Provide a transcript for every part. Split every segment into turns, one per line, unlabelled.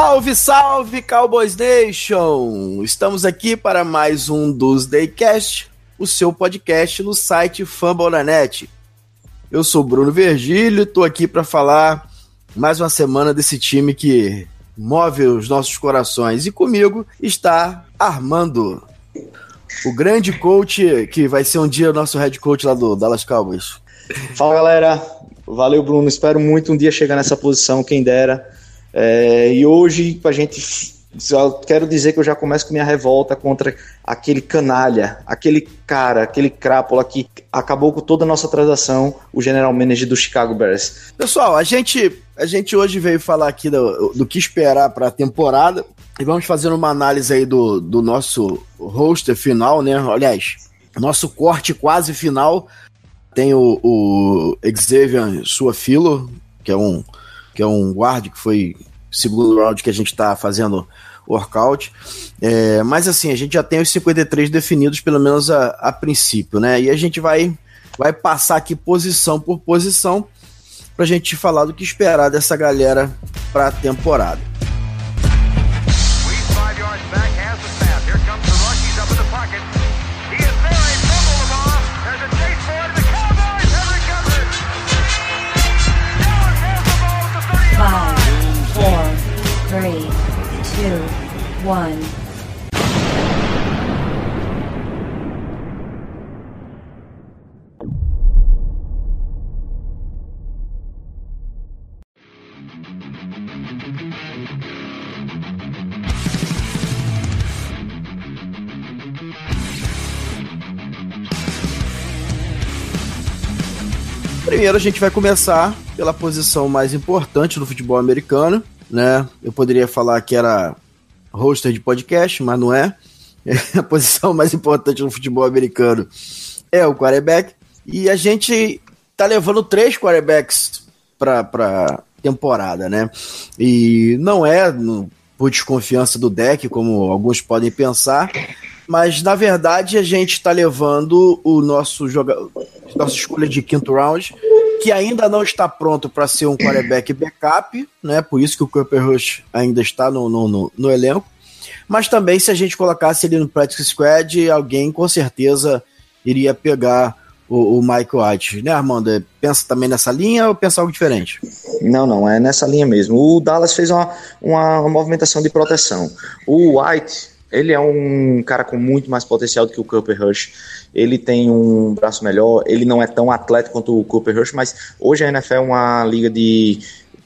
Salve, salve, Cowboys Nation! Estamos aqui para mais um dos Daycast, o seu podcast no site Fambonanet. Eu sou Bruno Vergílio, estou aqui para falar mais uma semana desse time que move os nossos corações. E comigo está Armando, o grande coach que vai ser um dia nosso head coach lá do Dallas Cowboys.
Fala galera, valeu Bruno, espero muito um dia chegar nessa posição, quem dera. É, e hoje a gente quero dizer que eu já começo com minha revolta contra aquele canalha, aquele cara, aquele crápula que acabou com toda a nossa transação, o general manager do Chicago Bears.
Pessoal, a gente, a gente hoje veio falar aqui do, do que esperar para a temporada e vamos fazer uma análise aí do, do nosso roster final, né? Aliás, nosso corte quase final. Tem o, o Xavier Suafilo, que é um que é um guard que foi segundo round que a gente está fazendo workout. É, mas assim, a gente já tem os 53 definidos, pelo menos a, a princípio, né? E a gente vai, vai passar aqui posição por posição para a gente falar do que esperar dessa galera para a temporada. One. Primeiro a gente vai começar pela posição mais importante do futebol americano, né? Eu poderia falar que era hoster de podcast, mas não é. A posição mais importante no futebol americano é o quarterback. E a gente tá levando três quarterbacks para pra temporada, né? E não é no, por desconfiança do deck, como alguns podem pensar, mas na verdade a gente está levando o nosso jogador, nossa escolha de quinto round, que ainda não está pronto para ser um quarterback backup, né? Por isso que o Cooper Rush ainda está no, no, no, no elenco. Mas também, se a gente colocasse ele no Practice Squad, alguém com certeza iria pegar o, o Michael White, né, Armando? Pensa também nessa linha ou pensa algo diferente?
Não, não, é nessa linha mesmo. O Dallas fez uma, uma movimentação de proteção. O White, ele é um cara com muito mais potencial do que o Cooper Rush. Ele tem um braço melhor, ele não é tão atleta quanto o Cooper Rush, mas hoje a NFL é uma liga de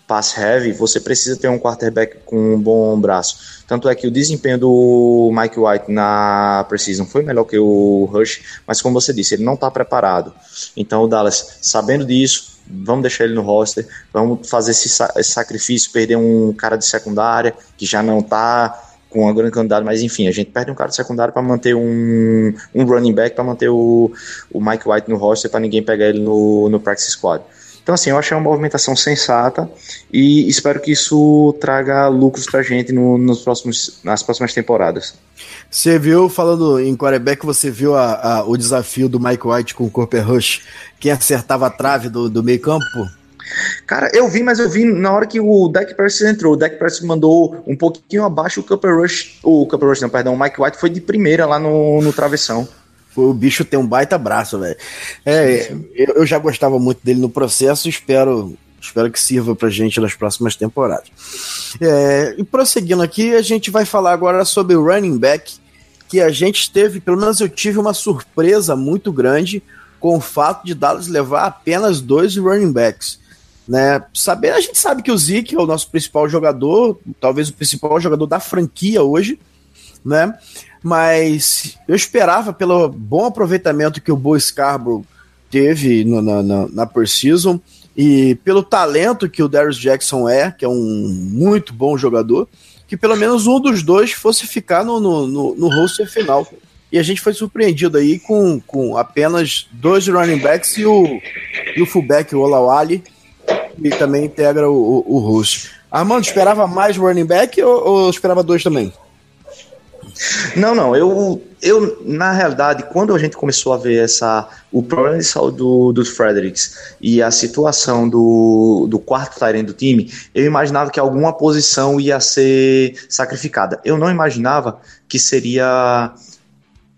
pass heavy, você precisa ter um quarterback com um bom braço. Tanto é que o desempenho do Mike White na Precision foi melhor que o Rush, mas como você disse, ele não está preparado. Então o Dallas, sabendo disso, vamos deixar ele no roster, vamos fazer esse, esse sacrifício, perder um cara de secundária que já não está com uma grande quantidade, mas enfim, a gente perde um cara de secundário para manter um, um running back, para manter o, o Mike White no roster, para ninguém pegar ele no, no practice squad. Então, assim, eu achei uma movimentação sensata e espero que isso traga lucros pra gente no, nos próximos, nas próximas temporadas.
Você viu, falando em quarterback, você viu a, a, o desafio do Mike White com o Cooper Rush, quem acertava a trave do, do meio campo?
Cara, eu vi, mas eu vi na hora que o Dak Prescott entrou. O Dak Prescott mandou um pouquinho abaixo o Cooper Rush. O Cooper Rush, não, perdão. O Mike White foi de primeira lá no, no travessão.
O bicho tem um baita braço, velho. É, eu, eu, já gostava muito dele no processo, espero, espero que sirva pra gente nas próximas temporadas. É, e prosseguindo aqui, a gente vai falar agora sobre o running back, que a gente teve, pelo menos eu tive uma surpresa muito grande com o fato de Dallas levar apenas dois running backs. Né? Saber, a gente sabe que o Zeke é o nosso principal jogador, talvez o principal jogador da franquia hoje, né? mas eu esperava pelo bom aproveitamento que o Bo Scarborough teve no, na, na, na e pelo talento que o Darius Jackson é, que é um muito bom jogador, que pelo menos um dos dois fosse ficar no, no, no, no roster final. E a gente foi surpreendido aí com, com apenas dois running backs e o, e o fullback, o Olawale, que também integra o, o, o roster. Armando, esperava mais running back ou, ou esperava dois também?
Não, não, eu, eu, na realidade, quando a gente começou a ver essa, o problema de saúde do, do Fredericks e a situação do, do quarto Tyrant do time, eu imaginava que alguma posição ia ser sacrificada. Eu não imaginava que seria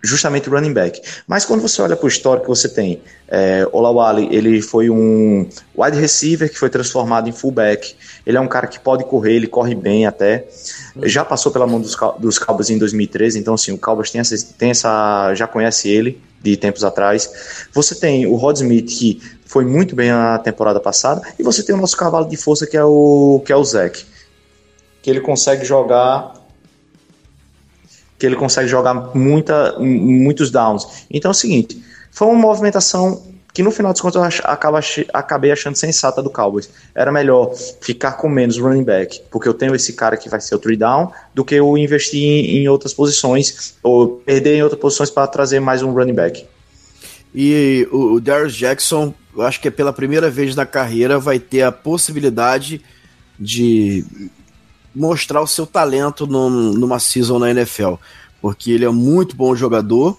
justamente running back. Mas quando você olha para o histórico que você tem, é, Olawale, ele foi um wide receiver que foi transformado em fullback. Ele é um cara que pode correr, ele corre bem até. Já passou pela mão dos, dos Cowboys em 2013, então assim, o Cowboys tem essa, tem essa, já conhece ele de tempos atrás. Você tem o Rod Smith que foi muito bem na temporada passada e você tem o nosso cavalo de força que é o que é o Zach, que ele consegue jogar que ele consegue jogar muita, muitos downs. Então é o seguinte, foi uma movimentação que no final dos contos eu acaba, acabei achando sensata do Cowboys. Era melhor ficar com menos running back, porque eu tenho esse cara que vai ser o three down, do que eu investir em, em outras posições, ou perder em outras posições para trazer mais um running back.
E o, o Darius Jackson, eu acho que é pela primeira vez na carreira, vai ter a possibilidade de mostrar o seu talento num, numa season na NFL, porque ele é muito bom jogador,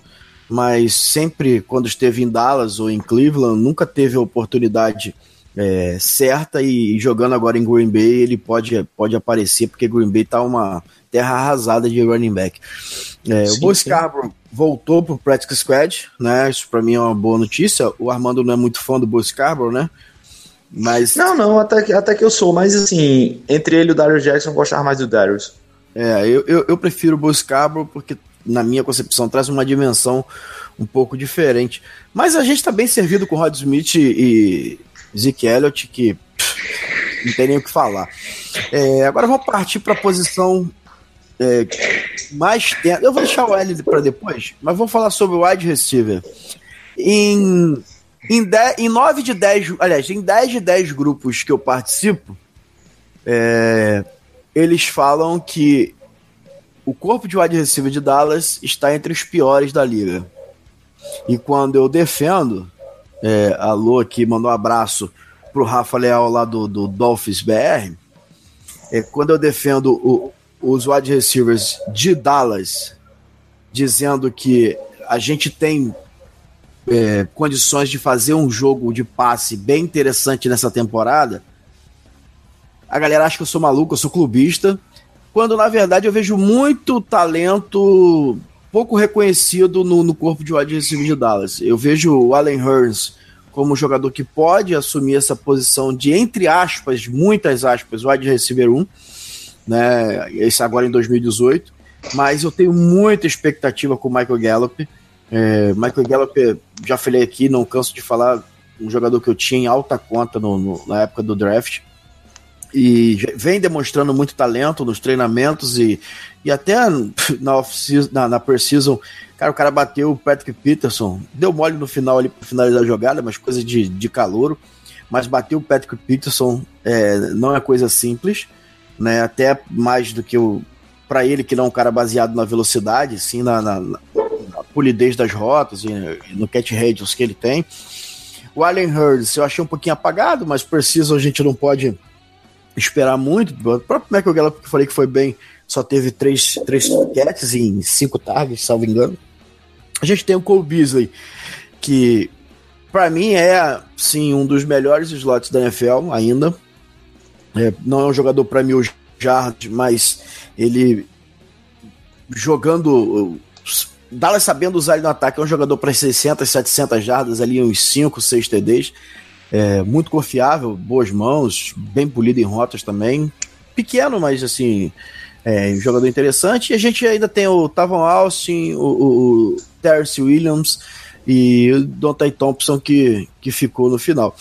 mas sempre quando esteve em Dallas ou em Cleveland, nunca teve a oportunidade é, certa e, jogando agora em Green Bay ele pode, pode aparecer, porque Green Bay tá uma terra arrasada de running back. É, sim, o Bo Scarborough voltou pro Practice Squad, né? Isso para mim é uma boa notícia. O Armando não é muito fã do Bo Scarborough, né? Mas...
Não, não, até que, até que eu sou, mas assim, entre ele e o Darius Jackson, eu gostava mais do Darius.
É, eu, eu, eu prefiro o Boscabro porque, na minha concepção, traz uma dimensão um pouco diferente. Mas a gente tá bem servido com Rod Smith e Zeke Elliott, que pff, não tem nem o que falar. É, agora vamos partir para a posição é, mais tempo. Eu vou deixar o L para depois, mas vamos falar sobre o wide receiver. Em em, de, em 9 de 10, aliás, em 10 de 10 grupos que eu participo, é, eles falam que o corpo de wide receiver de Dallas está entre os piores da liga. E quando eu defendo, é, a Lu aqui mandou um abraço pro Rafa Leal lá do, do Dolphins BR. É, quando eu defendo o, os wide receivers de Dallas, dizendo que a gente tem é, condições de fazer um jogo de passe bem interessante nessa temporada, a galera acha que eu sou maluco, eu sou clubista, quando na verdade eu vejo muito talento pouco reconhecido no, no corpo de wide receiver de Dallas. Eu vejo o Allen Hurns como um jogador que pode assumir essa posição de, entre aspas, muitas aspas, wide receiver 1, né, esse agora em 2018, mas eu tenho muita expectativa com o Michael Gallup, é, Michael Gallup, já falei aqui, não canso de falar, um jogador que eu tinha em alta conta no, no, na época do draft. E vem demonstrando muito talento nos treinamentos e, e até na, na, na preseason, cara, o cara bateu o Patrick Peterson, deu mole no final ali para finalizar a jogada, mas coisa de, de calouro, mas bateu o Patrick Peterson é, não é coisa simples, né? Até mais do que o para ele que não é um cara baseado na velocidade, sim na, na, polidez das rotas e no catch radius que ele tem. O Allen Hurts eu achei um pouquinho apagado, mas preciso a gente não pode esperar muito. O próprio Michael Gallup que eu falei que foi bem, só teve três, três catches em cinco targets, salvo engano. A gente tem o Cole Beasley, que para mim é sim um dos melhores slots da NFL ainda. É, não é um jogador para mil jardas, mas ele jogando Dallas sabendo usar ele no ataque, é um jogador para 600, 700 jardas, ali uns 5, 6 TDs. É, muito confiável, boas mãos, bem polido em rotas também. Pequeno, mas assim, é, um jogador interessante. E a gente ainda tem o Tavon Austin, o, o, o Terce Williams e o Dontai Thompson que, que ficou no final.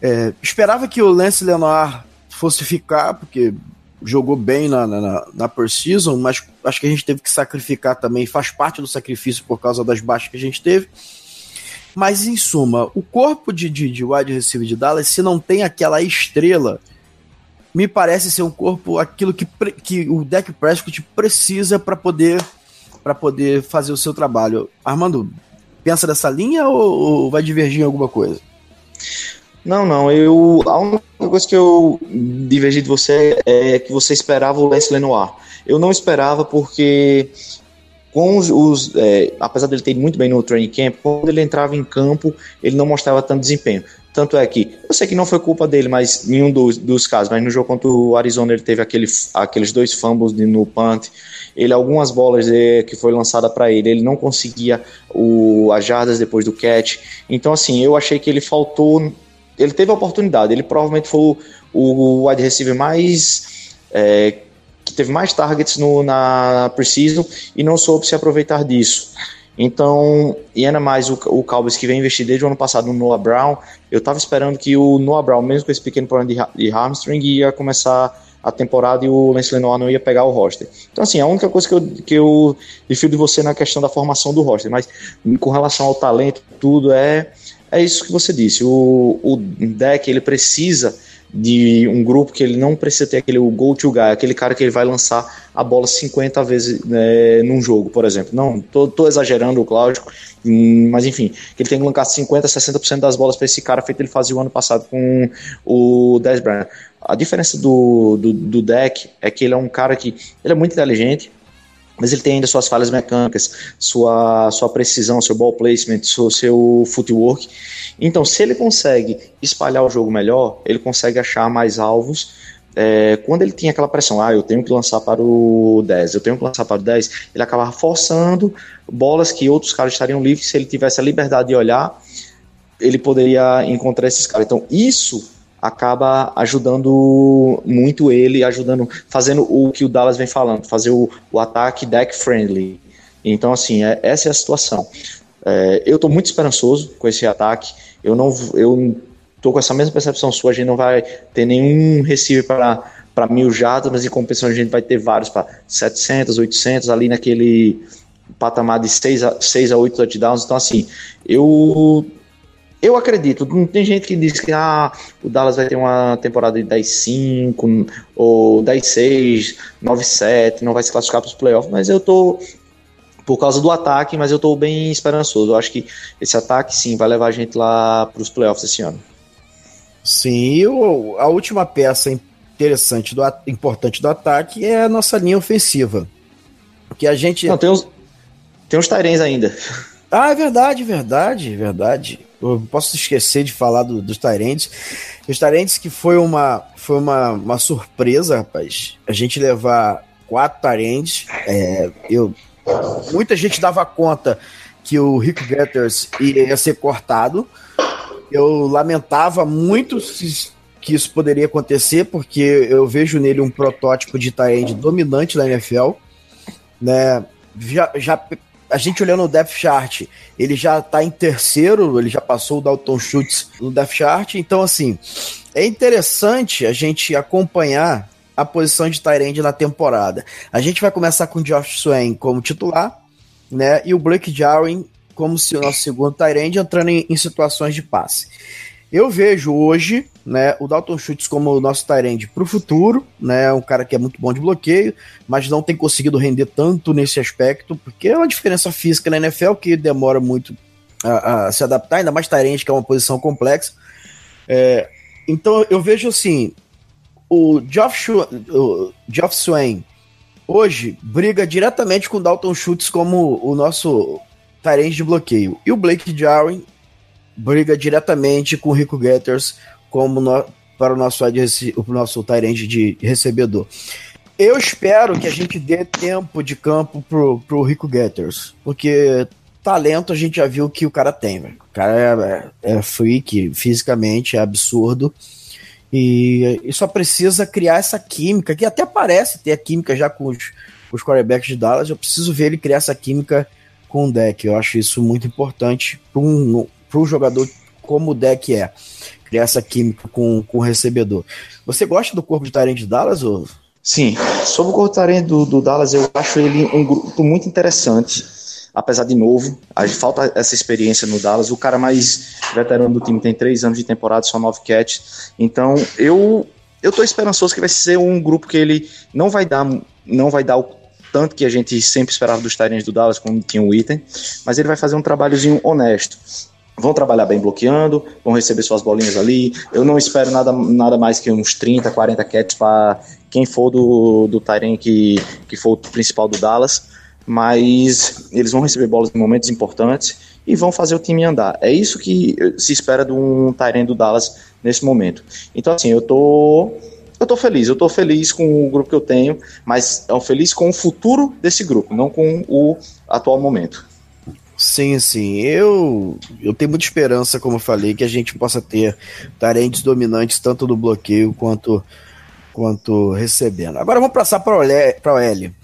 É, esperava que o Lance Lenoir fosse ficar, porque jogou bem na, na, na season, mas acho que a gente teve que sacrificar também, faz parte do sacrifício por causa das baixas que a gente teve. Mas, em suma, o corpo de, de, de wide receiver de Dallas, se não tem aquela estrela, me parece ser um corpo aquilo que, que o Deck Prescott precisa para poder para poder fazer o seu trabalho. Armando, pensa dessa linha ou, ou vai divergir em alguma coisa?
Não, não. Eu, a única coisa que eu divergi de você é que você esperava o Lance Lenoir. Eu não esperava porque com os, os é, apesar dele ter ido muito bem no training camp, quando ele entrava em campo, ele não mostrava tanto desempenho. Tanto é que, eu sei que não foi culpa dele, mas nenhum dos, dos casos, mas no jogo contra o Arizona ele teve aquele, aqueles dois fumbles no punt, ele algumas bolas de, que foi lançada para ele, ele não conseguia o, as jardas depois do catch. Então assim, eu achei que ele faltou, ele teve a oportunidade, ele provavelmente foi o, o wide receiver mais é, que teve mais targets no, na Precision e não soube se aproveitar disso. Então, e ainda mais o, o Cowboys que vem investir desde o ano passado no Noah Brown, eu estava esperando que o Noah Brown, mesmo com esse pequeno problema de, de hamstring, ia começar a temporada e o Lance Lenoir não ia pegar o roster. Então, assim, a única coisa que eu, que eu de você na questão da formação do roster, mas com relação ao talento, tudo é, é isso que você disse. O, o deck, ele precisa de um grupo que ele não precisa ter aquele go-to guy, aquele cara que ele vai lançar a bola 50 vezes né, num jogo, por exemplo. Não, tô, tô exagerando, lógico, hum, mas enfim, que ele tem que lançar 50, 60% das bolas para esse cara, feito ele fazia o ano passado com o Dez Bryant. A diferença do, do, do deck é que ele é um cara que ele é muito inteligente, mas ele tem ainda suas falhas mecânicas, sua, sua precisão, seu ball placement, seu, seu footwork. Então, se ele consegue espalhar o jogo melhor, ele consegue achar mais alvos. É, quando ele tinha aquela pressão, ah, eu tenho que lançar para o 10, eu tenho que lançar para o 10, ele acabava forçando bolas que outros caras estariam livres. Se ele tivesse a liberdade de olhar, ele poderia encontrar esses caras. Então, isso acaba ajudando muito ele, ajudando, fazendo o que o Dallas vem falando, fazer o, o ataque deck friendly. Então, assim, é, essa é a situação. É, eu estou muito esperançoso com esse ataque. Eu não, eu tô com essa mesma percepção sua. A gente não vai ter nenhum receiver para para mil jardas, mas em compensação a gente vai ter vários para 700, 800 ali naquele patamar de 6 a, 6 a 8 touchdowns. Então, assim, eu eu acredito, não tem gente que diz que ah, o Dallas vai ter uma temporada de 10-5 ou 10-6, 9-7, não vai se classificar para os playoffs, mas eu tô por causa do ataque, mas eu tô bem esperançoso. Eu acho que esse ataque sim vai levar a gente lá para os playoffs esse ano.
Sim, a última peça interessante do importante do ataque é a nossa linha ofensiva. Que a gente
Não, tem uns tem uns Tyrens ainda.
Ah, é verdade, verdade, verdade. Eu posso esquecer de falar do, dos Tyrants. Os Tyrants que foi uma, foi uma, uma surpresa, rapaz. A gente levar quatro Tyrants. É, eu, muita gente dava conta que o Rick Getters ia ser cortado. Eu lamentava muito que isso poderia acontecer, porque eu vejo nele um protótipo de Tyrant dominante da NFL. Né? Já, já a gente olhando o depth chart, ele já tá em terceiro, ele já passou o Dalton Schultz no depth chart, então assim, é interessante a gente acompanhar a posição de Tyrande na temporada. A gente vai começar com o Josh Swain como titular, né, e o Blake Jarwin como se o nosso segundo Tyrande entrando em, em situações de passe. Eu vejo hoje né, o Dalton Schultz como o nosso Tyrande para o futuro, né, um cara que é muito bom de bloqueio, mas não tem conseguido render tanto nesse aspecto, porque é uma diferença física na NFL que demora muito a, a se adaptar, ainda mais Tyrande, que é uma posição complexa. É, então eu vejo assim, o Geoff, o Geoff Swain hoje briga diretamente com o Dalton Schultz como o nosso Tyrande de bloqueio, e o Blake Jarwin briga diretamente com o Rico Getters como no, para o nosso, o nosso Tyrande de recebedor. Eu espero que a gente dê tempo de campo pro, pro Rico Getters, porque talento a gente já viu que o cara tem. O cara é, é, é freak, fisicamente é absurdo. E, e, só precisa criar essa química, que até parece ter a química já com os, os quarterbacks de Dallas. Eu preciso ver ele criar essa química com o deck. Eu acho isso muito importante para um, um jogador como o deck é criar essa química com, com o recebedor. Você gosta do corpo de Tyrant de Dallas? Ou?
Sim, sobre o corpo de Tyrant do, do Dallas, eu acho ele um grupo muito interessante, apesar de novo, falta essa experiência no Dallas. O cara mais veterano do time tem três anos de temporada, só nove catches. Então, eu eu tô esperançoso que vai ser um grupo que ele não vai dar não vai dar o tanto que a gente sempre esperava dos Tyrants do Dallas quando tinha o item, mas ele vai fazer um trabalhozinho honesto vão trabalhar bem bloqueando, vão receber suas bolinhas ali. Eu não espero nada, nada mais que uns 30, 40 catches para quem for do, do Tyrene que, que for o principal do Dallas. mas eles vão receber bolas em momentos importantes e vão fazer o time andar. É isso que se espera de um Tyrene do Dallas nesse momento. Então, assim, eu tô. Eu tô feliz, eu tô feliz com o grupo que eu tenho, mas eu feliz com o futuro desse grupo, não com o atual momento.
Sim, sim. Eu, eu tenho muita esperança, como eu falei, que a gente possa ter tarentes dominantes tanto no bloqueio quanto, quanto recebendo. Agora vamos passar para o L.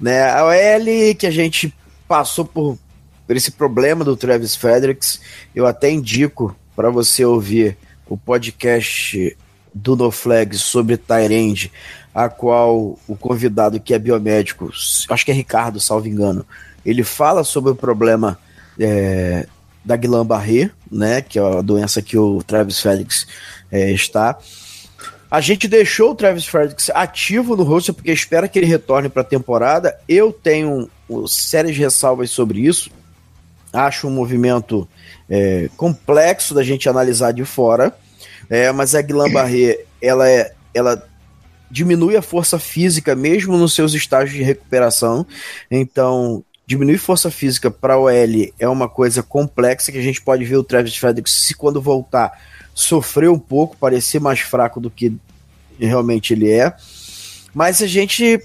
Né? A OL que a gente passou por, por esse problema do Travis Fredericks, eu até indico para você ouvir o podcast do No Flags sobre Tyrande, a qual o convidado que é biomédico, acho que é Ricardo, salvo engano, ele fala sobre o problema é, da Guillain-Barré, né, que é a doença que o Travis Felix é, está. A gente deixou o Travis Felix ativo no roster porque espera que ele retorne para a temporada. Eu tenho sérias ressalvas sobre isso. Acho um movimento é, complexo da gente analisar de fora. É, mas a Guillain-Barré, ela é, ela diminui a força física mesmo nos seus estágios de recuperação. Então, diminuir força física para o L é uma coisa complexa que a gente pode ver o Travis Fredericks se quando voltar sofrer um pouco, parecer mais fraco do que realmente ele é. Mas a gente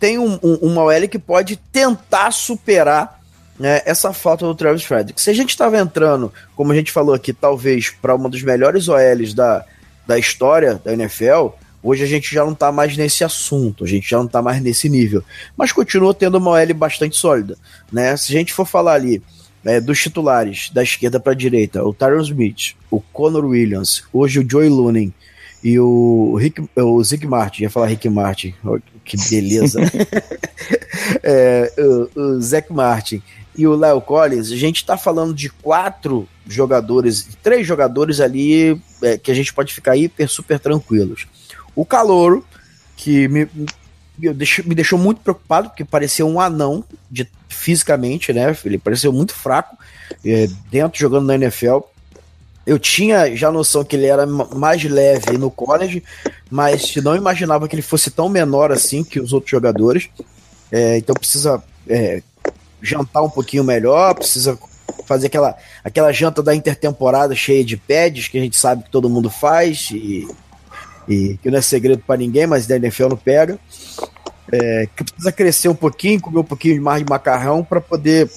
tem um, um, uma OL que pode tentar superar né, essa falta do Travis Frederick. Se a gente estava entrando, como a gente falou aqui, talvez para uma dos melhores OLs da, da história da NFL, Hoje a gente já não está mais nesse assunto, a gente já não está mais nesse nível. Mas continua tendo uma OL bastante sólida. Né? Se a gente for falar ali é, dos titulares da esquerda para a direita, o Tyron Smith, o Conor Williams, hoje o Joey Lunen e o, Rick, o Zig Martin, ia falar Rick Martin, que beleza. é, o, o Martin e o Léo Collins, a gente está falando de quatro jogadores, três jogadores ali é, que a gente pode ficar hiper, super tranquilos. O Calouro, que me, me, deixou, me deixou muito preocupado, porque parecia um anão de, fisicamente, né? Ele pareceu muito fraco é, dentro jogando na NFL. Eu tinha já noção que ele era mais leve no college, mas não imaginava que ele fosse tão menor assim que os outros jogadores. É, então precisa é, jantar um pouquinho melhor, precisa fazer aquela, aquela janta da intertemporada cheia de pads que a gente sabe que todo mundo faz e e que não é segredo para ninguém, mas da NFL não pega. É, que precisa crescer um pouquinho, comer um pouquinho mais de macarrão para poder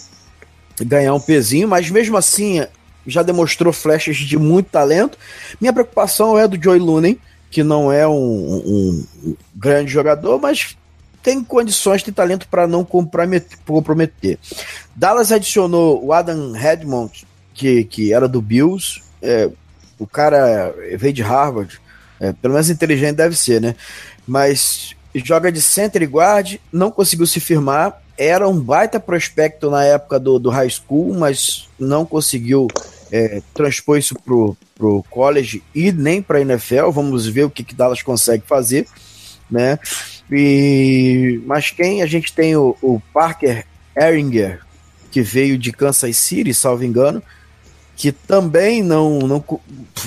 ganhar um pezinho, mas mesmo assim já demonstrou flechas de muito talento. Minha preocupação é do Joey Looney, que não é um, um, grande jogador, mas tem condições, de talento para não comprometer. Dallas adicionou o Adam Redmond, que, que era do Bills. É, o cara veio de Harvard, é, pelo menos inteligente deve ser, né? Mas joga de center e guard, não conseguiu se firmar. Era um baita prospecto na época do, do high school, mas não conseguiu é, transpor isso pro, pro college e nem para NFL. Vamos ver o que, que Dallas consegue fazer, né? E, mas quem a gente tem o, o Parker Eringer, que veio de Kansas City, salvo engano, que também não, não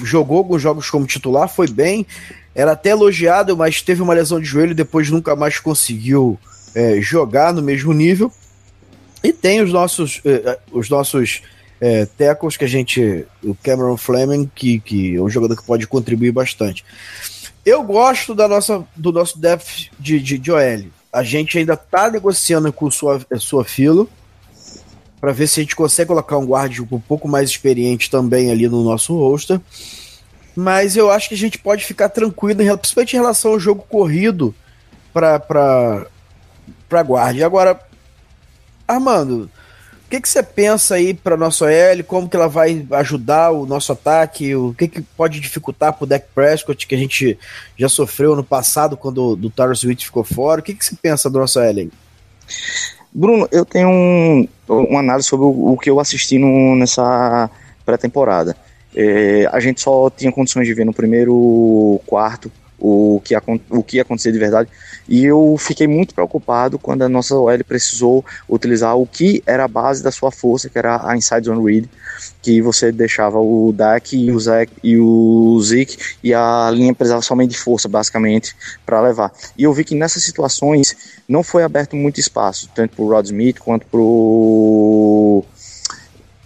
jogou alguns jogos como titular, foi bem, era até elogiado, mas teve uma lesão de joelho e depois nunca mais conseguiu é, jogar no mesmo nível. E tem os nossos, é, os nossos é, tackles que a gente. O Cameron Fleming, que, que é um jogador que pode contribuir bastante. Eu gosto da nossa, do nosso depth de, de, de OL. A gente ainda está negociando com sua, sua filo para ver se a gente consegue colocar um guarda um pouco mais experiente também ali no nosso roster. Mas eu acho que a gente pode ficar tranquilo, principalmente em relação ao jogo corrido para guarda. Agora, Armando, o que, que você pensa aí para nossa OL? Como que ela vai ajudar o nosso ataque? O que, que pode dificultar para o deck Prescott que a gente já sofreu no passado quando o Tyler Swift ficou fora? O que, que você pensa do nosso OL?
Bruno, eu tenho um, uma análise sobre o, o que eu assisti no, nessa pré-temporada. É, a gente só tinha condições de ver no primeiro quarto o que, o que ia de verdade. E eu fiquei muito preocupado quando a nossa OL precisou utilizar o que era a base da sua força, que era a inside zone read, que você deixava o Dak e o Zeke e o Zeke e a linha precisava somente de força, basicamente, para levar. E eu vi que nessas situações não foi aberto muito espaço, tanto para o Rod Smith quanto para o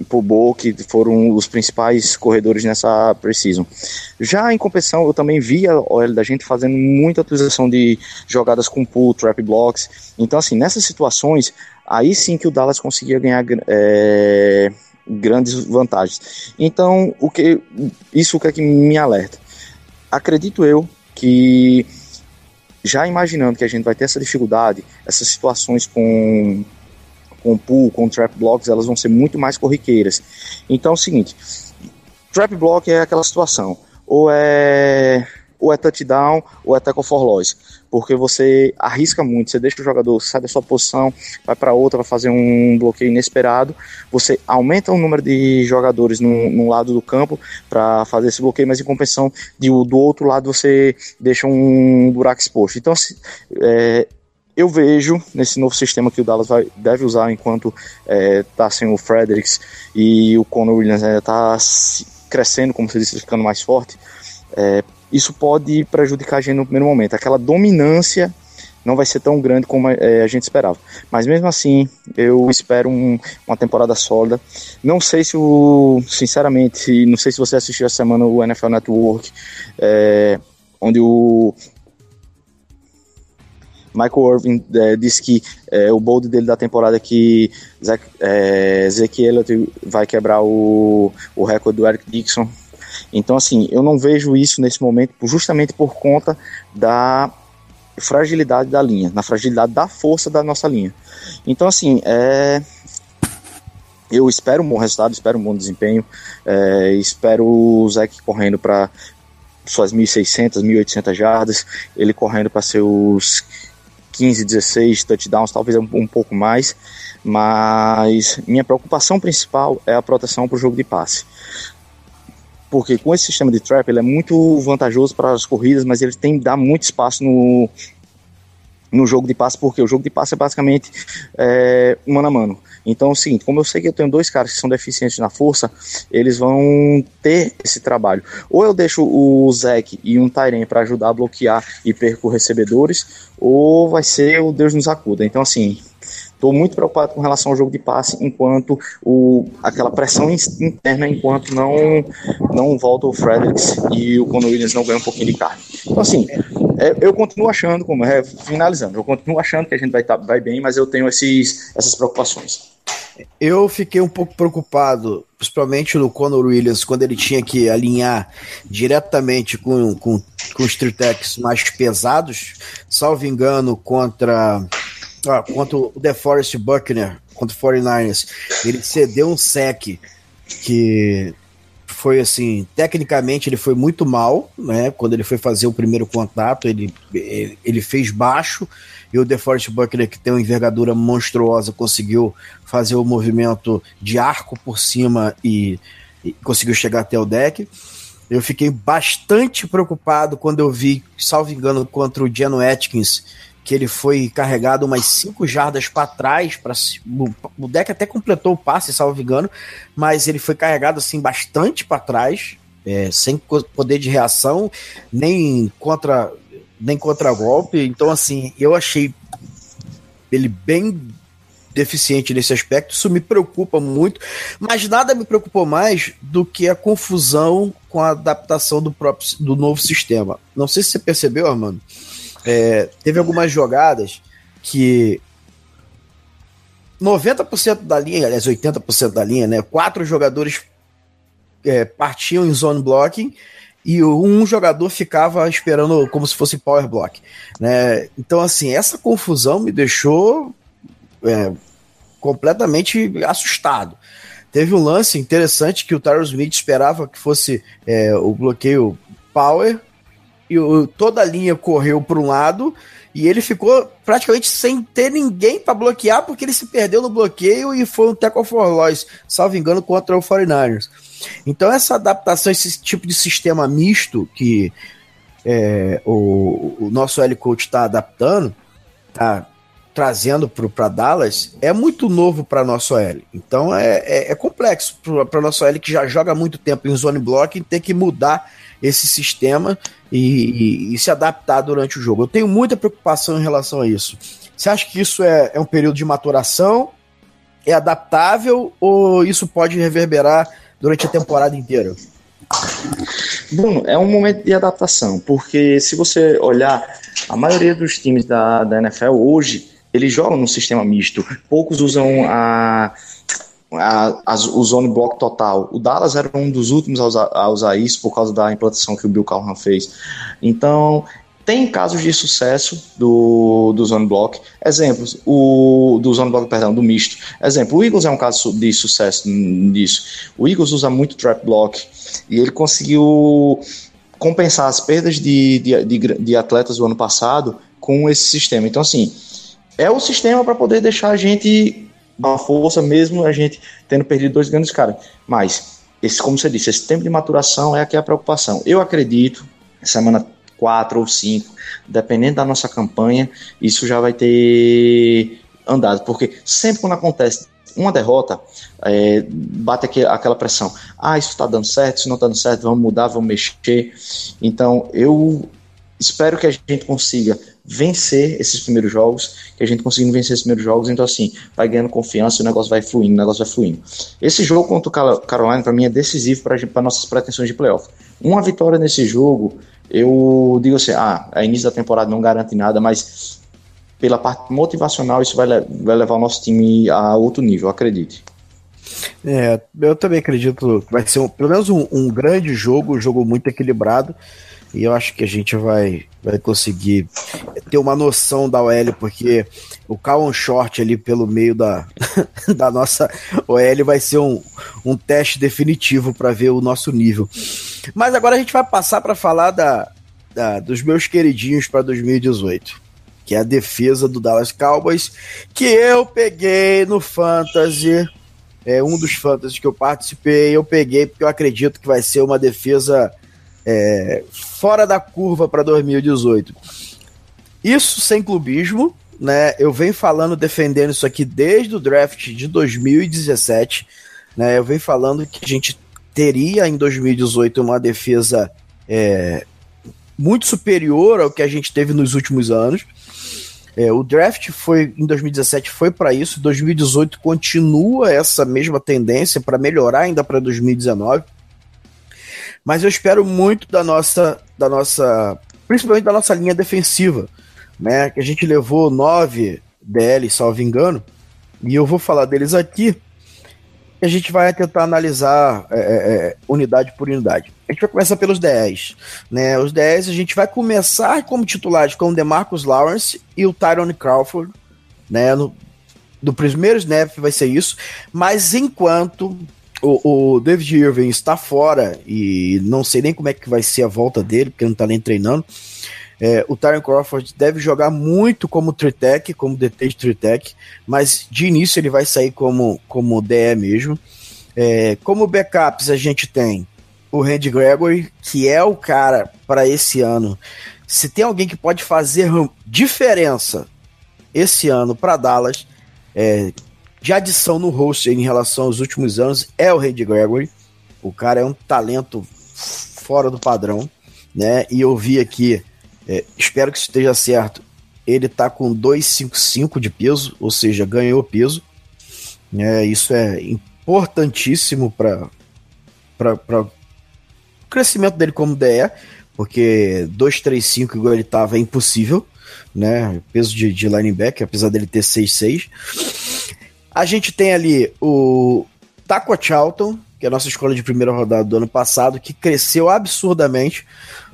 pro Bo, que foram os principais corredores nessa precisão. Já em competição, eu também vi a OL da gente fazendo muita utilização de jogadas com pull, trap blocks. Então, assim, nessas situações, aí sim que o Dallas conseguia ganhar é, grandes vantagens. Então, o que isso que é que me alerta. Acredito eu que já imaginando que a gente vai ter essa dificuldade, essas situações com com pull, com trap blocks, elas vão ser muito mais corriqueiras. Então é o seguinte, trap block é aquela situação, ou é ou é touchdown ou é tackle for loss, porque você arrisca muito, você deixa o jogador sai da sua posição, vai para outra, vai fazer um bloqueio inesperado, você aumenta o número de jogadores no lado do campo para fazer esse bloqueio, mas em compensação de, do outro lado você deixa um buraco exposto. Então, é, eu vejo nesse novo sistema que o Dallas vai, deve usar enquanto está é, sem o Fredericks e o Conor Williams ainda está crescendo, como você disse, ficando mais forte, é, isso pode prejudicar a gente no primeiro momento. Aquela dominância não vai ser tão grande como é, a gente esperava. Mas mesmo assim, eu espero um, uma temporada sólida. Não sei se o. Sinceramente, não sei se você assistiu essa semana o NFL Network, é, onde o Michael Irving é, disse que é, o bold dele da temporada é que Zach, é, Ezequiel vai quebrar o, o recorde do Eric Dixon. Então, assim, eu não vejo isso nesse momento justamente por conta da fragilidade da linha, na fragilidade da força da nossa linha. Então, assim, é, eu espero um bom resultado, espero um bom desempenho, é, espero o Zeke correndo para suas 1.600, 1.800 jardas, ele correndo para seus 15, 16 touchdowns, talvez um, um pouco mais, mas minha preocupação principal é a proteção para o jogo de passe. Porque com esse sistema de trap ele é muito vantajoso para as corridas, mas ele tem dar muito espaço no, no jogo de passe, porque o jogo de passe é basicamente é, mano a mano. Então é seguinte, como eu sei que eu tenho dois caras que são deficientes na força, eles vão ter esse trabalho. Ou eu deixo o Zeke e um Tyren para ajudar a bloquear e perco recebedores, ou vai ser o Deus nos acuda. Então assim, Estou muito preocupado com relação ao jogo de passe, enquanto o, aquela pressão interna, enquanto não não volta o Fredericks e o Conor Williams não ganha um pouquinho de carne. Então, assim, é, eu continuo achando, como é, finalizando, eu continuo achando que a gente vai, tá, vai bem, mas eu tenho esses, essas preocupações.
Eu fiquei um pouco preocupado, principalmente no Conor Williams, quando ele tinha que alinhar diretamente com, com, com os tritex mais pesados, salvo engano, contra ah, contra o DeForest Buckner, contra o 49ers, ele cedeu um sec que foi assim, tecnicamente ele foi muito mal, né? Quando ele foi fazer o primeiro contato, ele, ele, ele fez baixo e o DeForest Buckner, que tem uma envergadura monstruosa, conseguiu fazer o movimento de arco por cima e, e conseguiu chegar até o deck. Eu fiquei bastante preocupado quando eu vi, salvo engano, contra o Geno Atkins, que ele foi carregado umas 5 jardas para trás. Pra, o deck até completou o passe, salvo engano, mas ele foi carregado assim bastante para trás, é, sem poder de reação, nem contra nem contra golpe. Então, assim, eu achei ele bem deficiente nesse aspecto. Isso me preocupa muito, mas nada me preocupou mais do que a confusão com a adaptação do próprio do novo sistema. Não sei se você percebeu, Armando é, teve algumas jogadas que 90% da linha, aliás, 80% da linha, né? Quatro jogadores é, partiam em zone blocking e um jogador ficava esperando como se fosse power block, né? Então, assim, essa confusão me deixou é, completamente assustado. Teve um lance interessante que o Tyrus Smith esperava que fosse é, o bloqueio power e o, toda a linha correu para um lado e ele ficou praticamente sem ter ninguém para bloquear porque ele se perdeu no bloqueio e foi um tackle for loss, salvo engano, contra o 49ers. Então essa adaptação, esse tipo de sistema misto que é, o, o, nosso L coach está adaptando, tá trazendo para Dallas, é muito novo para nosso L. Então é, é, é complexo para nosso L que já joga muito tempo em zone blocking ter que mudar esse sistema e, e, e, se adaptar durante o jogo. Eu tenho muita preocupação em relação a isso. Você acha que isso é, é um período de maturação? É adaptável ou isso pode reverberar durante a temporada inteira?
Bruno, é um momento de adaptação, porque se você olhar, a maioria dos times da, da NFL hoje, eles jogam no sistema misto. Poucos usam a, a, a, o zone block total. O Dallas era um dos últimos a usar, a usar isso por causa da implantação que o Bill Callahan fez. Então, tem casos de sucesso do, do zone block. Exemplos, o do zone block, perdão, do misto. Exemplo, o Eagles é um caso de sucesso nisso. O Eagles usa muito trap block e ele conseguiu compensar as perdas de, de, de, de atletas do ano passado com esse sistema. Então, assim, é o sistema para poder deixar a gente uma força, mesmo a gente tendo perdido dois grandes caras. Mas, esse, como você disse, esse tempo de maturação é aqui a preocupação. Eu acredito, semana quatro ou cinco, dependendo da nossa campanha, isso já vai ter andado, porque sempre quando acontece uma derrota, é, bate aquela pressão. Ah, isso está dando certo, isso não está dando certo, vamos mudar, vamos mexer. Então, eu espero que a gente consiga vencer esses primeiros jogos, que a gente consiga vencer esses primeiros jogos, então assim, vai ganhando confiança o negócio vai fluindo, o negócio vai fluindo. Esse jogo contra o Carolina, para mim, é decisivo para nossas pretensões de playoff. Uma vitória nesse jogo eu digo assim, ah, a início da temporada não garante nada, mas pela parte motivacional isso vai, vai levar o nosso time a outro nível, acredite.
É, eu também acredito que vai ser um, pelo menos um, um grande jogo, um jogo muito equilibrado. E eu acho que a gente vai, vai conseguir ter uma noção da OL, porque o Calon Short ali pelo meio da, da nossa OL vai ser um, um teste definitivo para ver o nosso nível. Mas agora a gente vai passar para falar da, da, dos meus queridinhos para 2018, que é a defesa do Dallas Cowboys, que eu peguei no Fantasy. É um dos Fantasy que eu participei, eu peguei porque eu acredito que vai ser uma defesa é, fora da curva para 2018. Isso sem clubismo, né? Eu venho falando, defendendo isso aqui desde o draft de 2017, né? Eu venho falando que a gente teria em 2018 uma defesa é, muito superior ao que a gente teve nos últimos anos. É, o draft foi em 2017 foi para isso, 2018 continua essa mesma tendência para melhorar ainda para 2019. Mas eu espero muito da nossa, da nossa, principalmente da nossa linha defensiva, né? Que a gente levou nove DL, salvo engano, e eu vou falar deles aqui. A gente vai tentar analisar é, é, é unidade por unidade. A gente vai começar pelos 10. Né? Os 10 a gente vai começar como titulares com o DeMarcus Lawrence e o Tyron Crawford. Né? No, do primeiro snap vai ser isso. Mas enquanto o, o, David Irving está fora e não sei nem como é que vai ser a volta dele, porque não está nem treinando. É, o Tyron Crawford deve jogar muito como Tritec, como DT de Tritec, mas de início ele vai sair como, como DE mesmo. É, como backups a gente tem o Randy Gregory, que é o cara para esse ano. Se tem alguém que pode fazer diferença esse ano para Dallas, é, de adição no roster em relação aos últimos anos é o Randy Gregory. O cara é um talento fora do padrão, né? E eu vi aqui, é, espero que esteja certo. Ele tá com 255 de peso, ou seja, ganhou peso. É, isso é importantíssimo para o crescimento dele como DE, porque 235 igual ele tava é impossível, né? Peso de, de linebacker, apesar dele ter 6'6". A gente tem ali o Taco Charlton, que é a nossa escola de primeira rodada do ano passado, que cresceu absurdamente,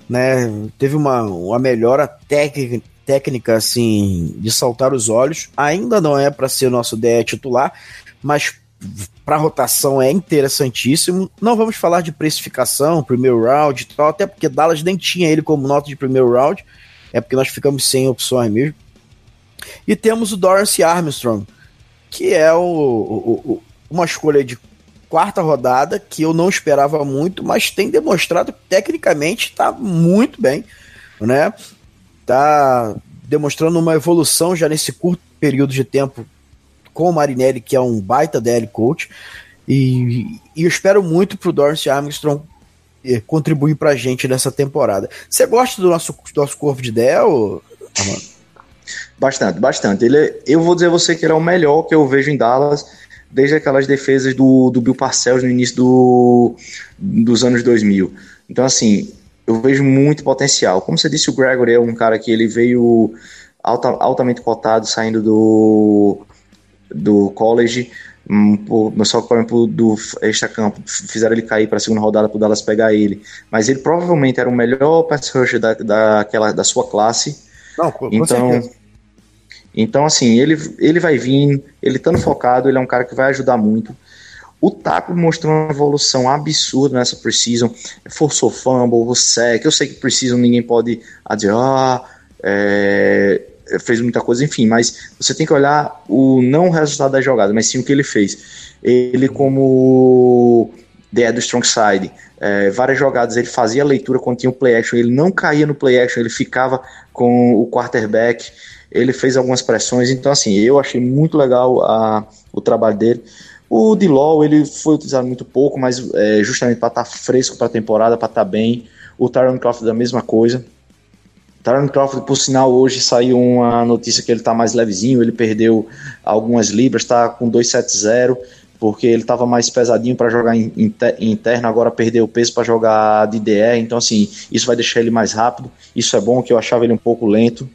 né? Teve uma, uma melhora técnica, técnica assim de saltar os olhos. Ainda não é para ser nosso DE titular, mas para rotação é interessantíssimo. Não vamos falar de precificação, primeiro round e tal, até porque Dallas nem tinha ele como nota de primeiro round. É porque nós ficamos sem opções mesmo. E temos o Dorance Armstrong, que é o, o, o, uma escolha de quarta rodada que eu não esperava muito, mas tem demonstrado que tecnicamente está muito bem. né? Tá demonstrando uma evolução já nesse curto período de tempo com o Marinelli, que é um baita DL coach. E, e eu espero muito pro Dorance Armstrong eh, contribuir pra gente nessa temporada. Você gosta do nosso, do nosso corpo de ideia, ou,
Bastante, bastante. Ele, é, eu vou dizer a você que ele é o melhor que eu vejo em Dallas desde aquelas defesas do, do Bill Parcells no início do, dos anos 2000. Então, assim, eu vejo muito potencial. Como você disse, o Gregory é um cara que ele veio alta, altamente cotado saindo do, do college, hum, só que, por exemplo, do extra-campo, fizeram ele cair para a segunda rodada para o Dallas pegar ele. Mas ele provavelmente era o melhor pass rusher da, daquela, da sua classe. Não, com, então. Então, assim, ele, ele vai vir, ele estando focado, ele é um cara que vai ajudar muito. O Taco mostrou uma evolução absurda nessa Precision, forçou fumble, o sec, eu sei que Precision ninguém pode adiar, ah, é, fez muita coisa, enfim, mas você tem que olhar o não o resultado da jogada, mas sim o que ele fez. Ele como DE do strong side, é, várias jogadas ele fazia a leitura quando tinha o play action, ele não caía no play action, ele ficava com o quarterback, ele fez algumas pressões, então assim, eu achei muito legal a, o trabalho dele. O Dilaw, ele foi utilizado muito pouco, mas é, justamente para estar tá fresco para a temporada, para estar tá bem. O Tyron Crawford da mesma coisa. Tyron Crawford, por sinal, hoje saiu uma notícia que ele está mais levezinho, ele perdeu algumas libras, está com 270, porque ele estava mais pesadinho para jogar interno, agora perdeu peso para jogar de DR, então assim, isso vai deixar ele mais rápido, isso é bom, que eu achava ele um pouco lento,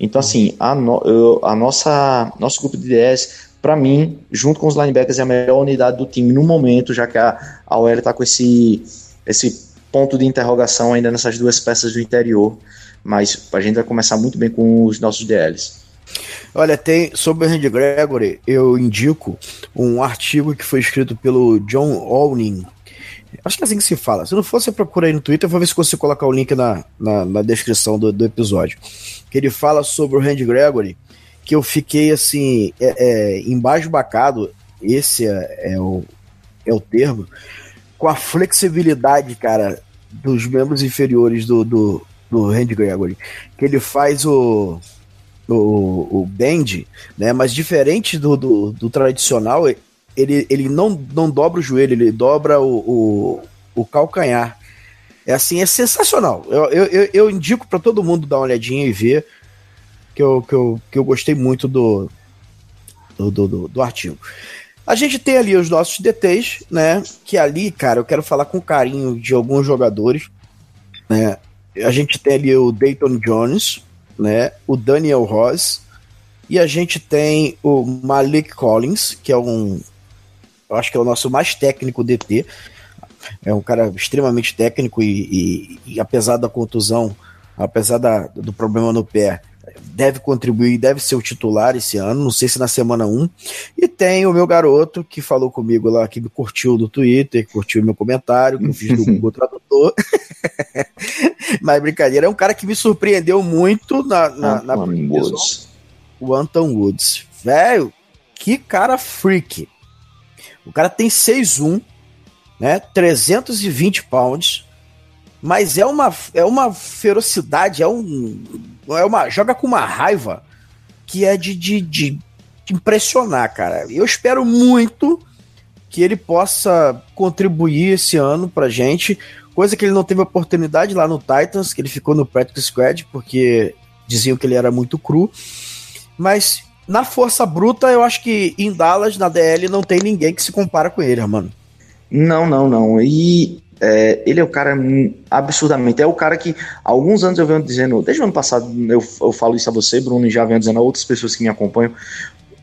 então, assim, a, no, a nossa nosso grupo de 10, para mim, junto com os linebackers, é a melhor unidade do time no momento, já que a, a OL está com esse, esse ponto de interrogação ainda nessas duas peças do interior. Mas a gente vai começar muito bem com os nossos DLs.
Olha, tem sobre o Randy Gregory, eu indico um artigo que foi escrito pelo John Owning, Acho que é assim que se fala. Se não for, você procura aí no Twitter, vou ver se consigo colocar o link na, na, na descrição do, do, episódio. Que ele fala sobre o Randy Gregory, que eu fiquei assim, é, é, embasbacado, esse é, é, o, é o termo, com a flexibilidade, cara, dos membros inferiores do, do, do Randy Gregory. Que ele faz o, o, o bend, né? Mas diferente do, do, do tradicional, ele, ele não, não dobra o joelho, ele dobra o, o, o calcanhar. É assim, é sensacional. Eu, eu, eu indico para todo mundo dar uma olhadinha e ver que eu, que eu, que eu gostei muito do, do, do, do artigo. A gente tem ali os nossos DTs, né? Que ali, cara, eu quero falar com carinho de alguns jogadores, né? A gente tem ali o Dayton Jones, né? O Daniel Ross e a gente tem o Malik Collins, que é um eu acho que é o nosso mais técnico DT. É um cara extremamente técnico e, e, e apesar da contusão, apesar da, do problema no pé, deve contribuir, deve ser o titular esse ano, não sei se na semana 1. E tem o meu garoto que falou comigo lá, que me curtiu do Twitter, curtiu meu comentário, que eu fiz do Google Tradutor. Mas brincadeira, é um cara que me surpreendeu muito na, na, na Woods. o Anton Woods. Velho, que cara freak. O cara tem 6'1, né? 320 pounds, mas é uma, é uma ferocidade, é um. É uma, joga com uma raiva que é de, de, de impressionar, cara. Eu espero muito que ele possa contribuir esse ano pra gente, coisa que ele não teve oportunidade lá no Titans, que ele ficou no practice squad, porque diziam que ele era muito cru. Mas na força bruta, eu acho que em Dallas, na DL, não tem ninguém que se compara com ele, mano.
Não, não, não. E é, ele é o cara absurdamente. É o cara que alguns anos eu venho dizendo, desde o ano passado eu, eu falo isso a você, Bruno, e já venho dizendo a outras pessoas que me acompanham.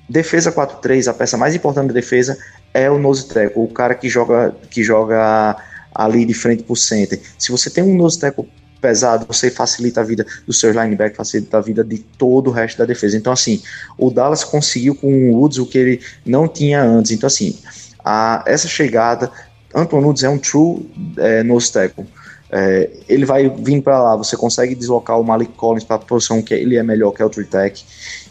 Defesa 4-3, a peça mais importante da defesa é o nose tackle, o cara que joga, que joga ali de frente pro center. Se você tem um nose tackle pesado, você facilita a vida dos seus linebackers, facilita a vida de todo o resto da defesa. Então, assim, o Dallas conseguiu com o Woods o que ele não tinha antes. Então, assim, a, essa chegada, Anton Woods é um true é, nose tackle. É, ele vai vir para lá, você consegue deslocar o Malik Collins para a posição que ele é melhor, que é o tree tech.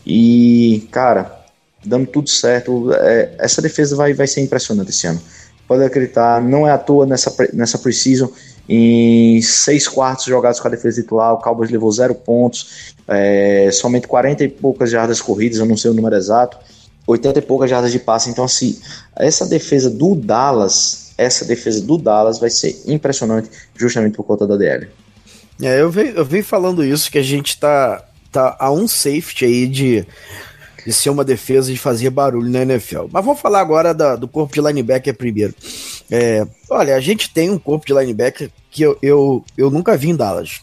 E, cara, dando tudo certo, é, essa defesa vai, vai ser impressionante esse ano. Pode acreditar, não é à toa nessa, nessa precisão Em seis quartos jogados com a defesa titular, o Cowboys levou zero pontos, é, somente 40 e poucas jardas corridas, eu não sei o número exato, 80 e poucas jardas de passe. Então, assim, essa defesa do Dallas, essa defesa do Dallas vai ser impressionante justamente por conta da DL.
É, eu venho, eu falando isso, que a gente tá, tá a um safety aí de, de ser uma defesa e de fazer barulho na NFL. Mas vamos falar agora da, do corpo de linebacker primeiro. É, olha, a gente tem um corpo de linebacker que eu, eu, eu nunca vi em Dallas.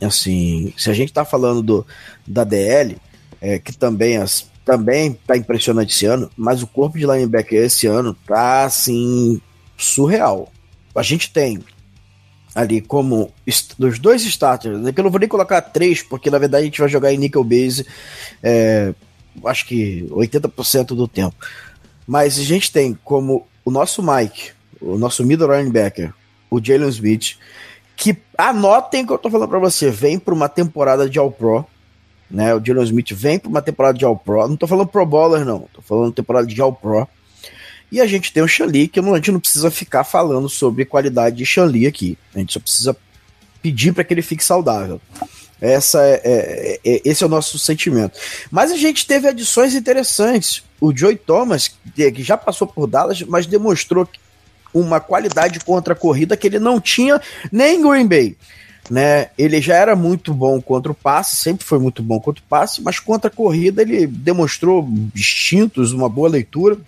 Assim, se a gente tá falando do, da DL, é, que também as, também tá impressionante esse ano, mas o corpo de linebacker esse ano tá assim surreal. A gente tem ali como dos dois starters, né, que eu não vou nem colocar três, porque na verdade a gente vai jogar em nickel base, é, acho que 80% do tempo. Mas a gente tem como o nosso Mike, o nosso middle linebacker, o Jalen Smith, que anotem que eu tô falando para você, vem para uma temporada de All Pro, né? O Jalen Smith vem para uma temporada de All Pro. Não tô falando Pro Bowler, não. Tô falando temporada de All Pro. E a gente tem o Xanli, que a gente não precisa ficar falando sobre qualidade de Xanli aqui. A gente só precisa pedir para que ele fique saudável. Essa é, é, é, esse é o nosso sentimento. Mas a gente teve adições interessantes. O Joey Thomas, que já passou por Dallas, mas demonstrou uma qualidade contra a corrida que ele não tinha nem em Green Bay né? Ele já era muito bom contra o passe, sempre foi muito bom contra o passe, mas contra a corrida ele demonstrou instintos, uma boa leitura.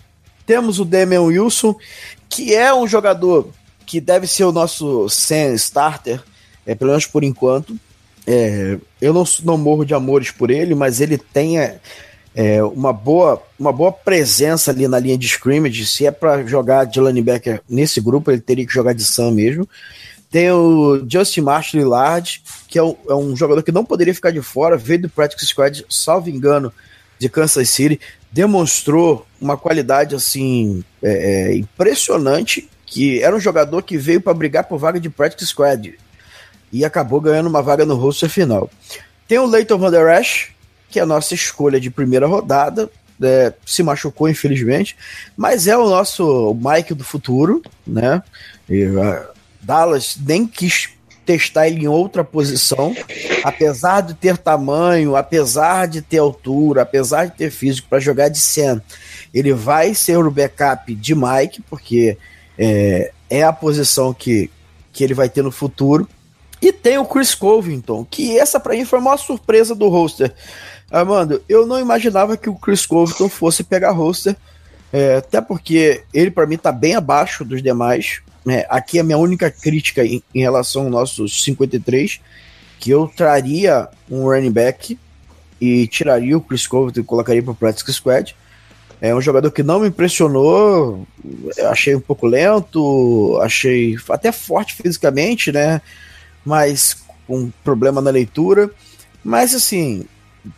Temos o Damian Wilson, que é um jogador que deve ser o nosso Sen starter, é, pelo menos por enquanto. É, eu não, não morro de amores por ele, mas ele tem é, é uma, boa, uma boa presença ali na linha de scrimmage. Se é para jogar de linebacker nesse grupo, ele teria que jogar de Sam mesmo. Tem o Justin Marshall Lillard, que é um, é um, jogador que não poderia ficar de fora, veio do Practice Squad, salvo engano, de Kansas City, demonstrou uma qualidade assim é, é, impressionante, que era um jogador que veio para brigar por vaga de Practice Squad e acabou ganhando uma vaga no roster final. Tem o Leighton Van Der Esch, que é a nossa escolha de primeira rodada, é, se machucou infelizmente, mas é o nosso Mike do futuro, né? E, Dallas nem quis testar ele em outra posição, apesar de ter tamanho, apesar de ter altura, apesar de ter físico para jogar de cena. Ele vai ser o backup de Mike, porque é, é a posição que, que ele vai ter no futuro. E tem o Chris Covington, que essa para mim foi a maior surpresa do roster. Armando, eu não imaginava que o Chris Covington fosse pegar roster, é, até porque ele para mim tá bem abaixo dos demais. É, aqui a minha única crítica em, em, relação aos nossos 53, que eu traria um running back e tiraria o Chris Covington e colocaria para o practice squad. É um jogador que não me impressionou, achei um pouco lento, achei até forte fisicamente, né? Mas com problema na leitura. Mas assim,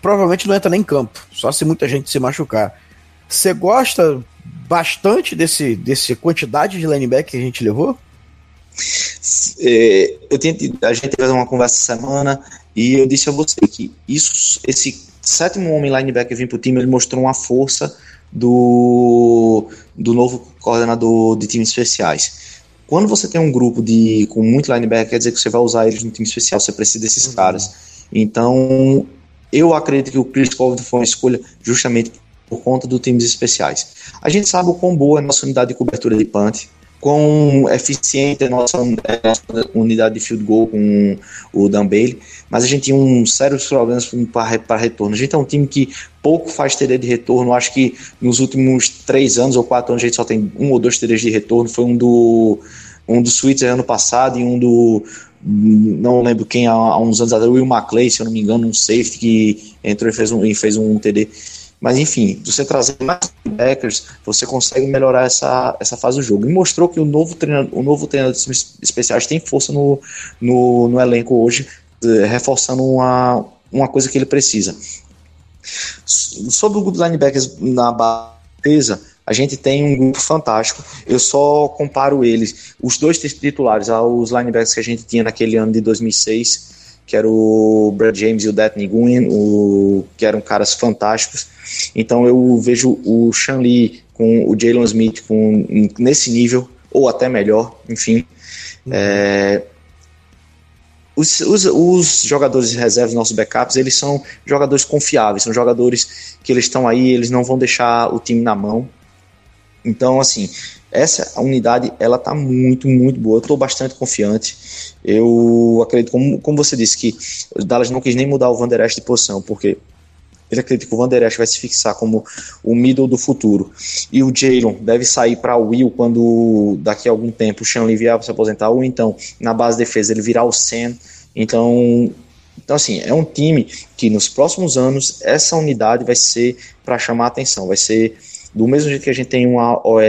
provavelmente não entra nem em campo, só se muita gente se machucar. Você gosta bastante desse, desse quantidade de linebacker que a gente levou?
É, eu tinha, a gente teve uma conversa essa semana e eu disse a você que isso, esse sétimo homem linebacker vir para o time, ele mostrou uma força do, do novo coordenador de times especiais. Quando você tem um grupo de com muito linebacker, quer dizer que você vai usar eles no time especial, você precisa desses uhum. caras. Então, eu acredito que o Chris Colvin foi uma escolha justamente por conta dos times especiais. A gente sabe o quão boa é a nossa unidade de cobertura de punt, quão eficiente é a nossa, a nossa unidade de field goal com o Dan Bailey, mas a gente tinha uns sérios problemas para retorno. A gente é um time que pouco faz TD de retorno, acho que nos últimos três anos ou quatro anos a gente só tem um ou dois TDs de retorno, foi um do um do Switzer ano passado e um do não lembro quem há, uns anos atrás, o Will McClay, se eu não me engano, um safety que entrou e fez um, e fez um TD. Mas enfim, você trazer mais backers, você consegue melhorar essa, essa fase do jogo. E mostrou que o novo treinador, o novo treinador de especiais tem força no, no, no elenco hoje, eh, reforçando uma, uma coisa que ele precisa. Sobre o grupo de linebackers na bateza, a gente tem um grupo fantástico. Eu só comparo eles, os dois titulares, aos linebackers que a gente tinha naquele ano de 2006 que era o Brad James e o Daphne Gwynn, o, que eram caras fantásticos. Então eu vejo o Lee com o Jalen Smith com, nesse nível, ou até melhor, enfim. Uhum. É, os, os, os, jogadores de reserva, nossos backups, eles são jogadores confiáveis, são jogadores que eles estão aí, eles não vão deixar o time na mão. Então, assim, essa unidade, ela tá muito, muito boa. Eu estou bastante confiante. Eu acredito, como, como você disse, que o Dallas não quis nem mudar o Van Der Esch de posição, porque ele acredita que o Van Der Esch vai se fixar como o middle do futuro. E o Jalen deve sair para o Will quando daqui a algum tempo o Shanley vier para se aposentar, ou então na base de defesa ele virar o Sen. Então, então, assim, é um time que nos próximos anos essa unidade vai ser para chamar atenção. Vai ser do mesmo jeito que a gente tem uma OL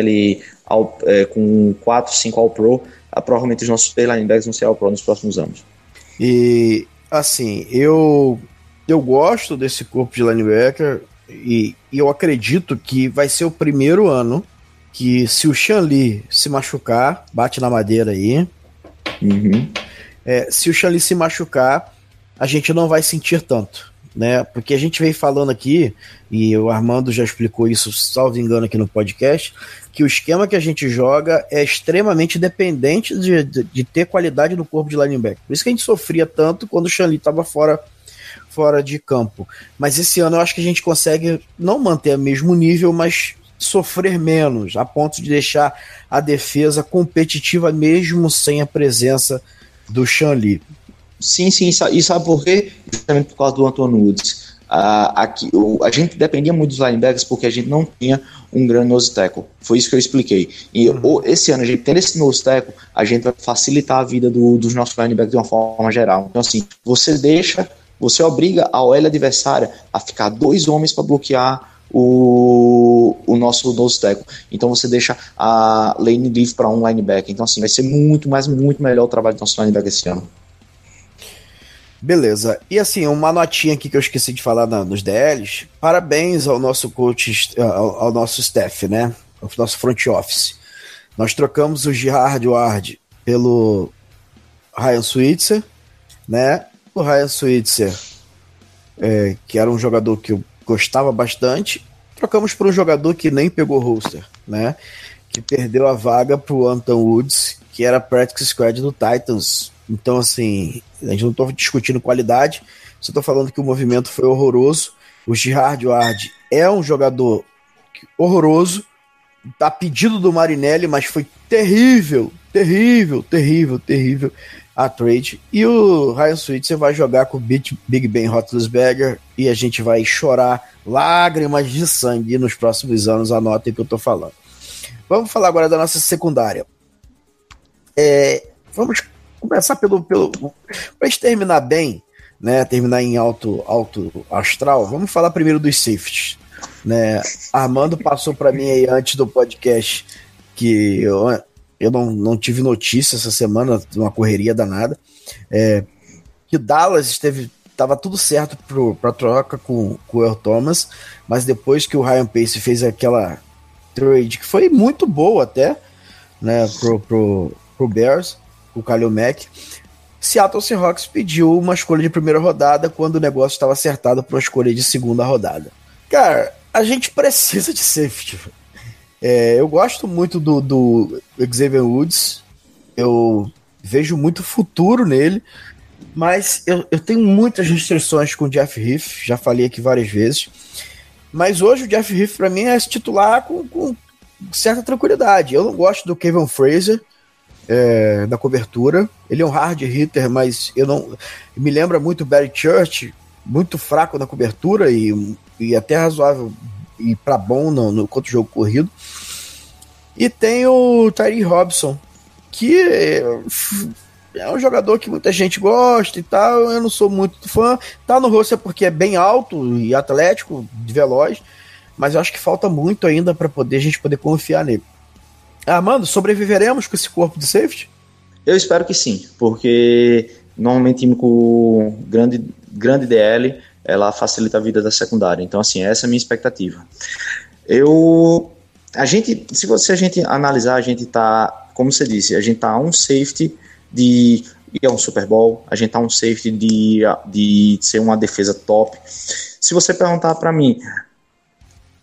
ao, é, com 4, 5 All Pro, provavelmente os nossos linebackers vão ser All Pro nos próximos anos.
E, assim, eu eu gosto desse corpo de linebacker e, e, eu acredito que vai ser o primeiro ano que se o Shanli se machucar, bate na madeira aí. Uhum. É, se o Shanli se machucar, a gente não vai sentir tanto, né? Porque a gente vem falando aqui, e o Armando já explicou isso, salvo engano, aqui no podcast, que o esquema que a gente joga é extremamente dependente de, de, de ter qualidade no corpo de linebacker. Por isso que a gente sofria tanto quando o Shanli estava fora fora de campo. Mas esse ano eu acho que a gente consegue não manter o mesmo nível, mas sofrer menos, a ponto de deixar a defesa competitiva mesmo sem a presença do Shanli.
Sim, sim, e sabe por quê? Justamente por causa do Antônio Woods. Aqui, o, a gente dependia muito dos linebackers porque a gente não tinha um grande nose tackle. Foi isso que eu expliquei. E uhum. o, esse ano, a gente tendo esse nose tackle, a gente vai facilitar a vida do, dos nossos linebackers de uma forma geral. Então, assim, você deixa você obriga a OL adversária a ficar dois homens para bloquear o, o nosso nose tackle. Então você deixa a lane livre para um linebacker. Então assim, vai ser muito mais, muito melhor o trabalho do nosso linebacker esse ano.
Beleza. E assim, uma notinha aqui que eu esqueci de falar na, nos DLs. Parabéns ao nosso coach, ao, ao, nosso staff, né? Ao nosso front office. Nós trocamos o Gerard Ward pelo Ryan Switzer, né? o Ryan Switzer, é, que era um jogador que eu gostava bastante, trocamos por um jogador que nem pegou roster, né? Que perdeu a vaga pro Anton Woods, que era practice squad do Titans. Então, assim, a gente não tô discutindo qualidade, só tô falando que o movimento foi horroroso. O Gerard Ward é um jogador horroroso, tá pedido do Marinelli, mas foi terrível, terrível, terrível, terrível a trade. E o Ryan Switzer vai jogar com o Big Ben Roethlisberger e a gente vai chorar lágrimas de sangue nos próximos anos. Anotem o que eu tô falando. Vamos falar agora da nossa secundária. É, vamos começar pelo. pelo gente terminar bem, né, terminar em alto, alto astral, vamos falar primeiro dos safeties. Né? Armando passou para mim aí antes do podcast que eu eu não, não tive notícia essa semana, uma correria danada. É, que Dallas esteve. Tava tudo certo para troca com, com o Earl Thomas, mas depois que o Ryan Pace fez aquela trade, que foi muito boa até, né, pro, pro, pro Bears, o Kalil Mack, Seattle Seahawks pediu uma escolha de primeira rodada quando o negócio estava acertado para uma escolha de segunda rodada. Cara, a gente precisa de safety. É, eu gosto muito do, do Xavier Woods. Eu vejo muito futuro nele. Mas eu, eu tenho muitas restrições com o Jeff Heath. Já falei aqui várias vezes. Mas hoje o Jeff Heath, para mim, é titular com, com, certa tranquilidade. Eu não gosto do Kevin Fraser. É, da cobertura. Ele é um hard hitter, mas eu não. Me lembra muito Barry Church, muito fraco na cobertura e, e até razoável e para bom no, no contra o jogo corrido. E tem o Tyree Robson, que é um jogador que muita gente gosta e tal. Eu não sou muito fã. Tá no rosto porque é bem alto e atlético, veloz, mas eu acho que falta muito ainda para poder a gente poder confiar nele. Armando, sobreviveremos com esse corpo de safety?
Eu espero que sim, porque normalmente time com grande, grande DL ela facilita a vida da secundária. Então, assim, essa é a minha expectativa. Eu. A gente, se você a gente analisar, a gente tá, como você disse, a gente tá um safety de ir a um Super Bowl, a gente tá um safety de, de ser uma defesa top. Se você perguntar para mim,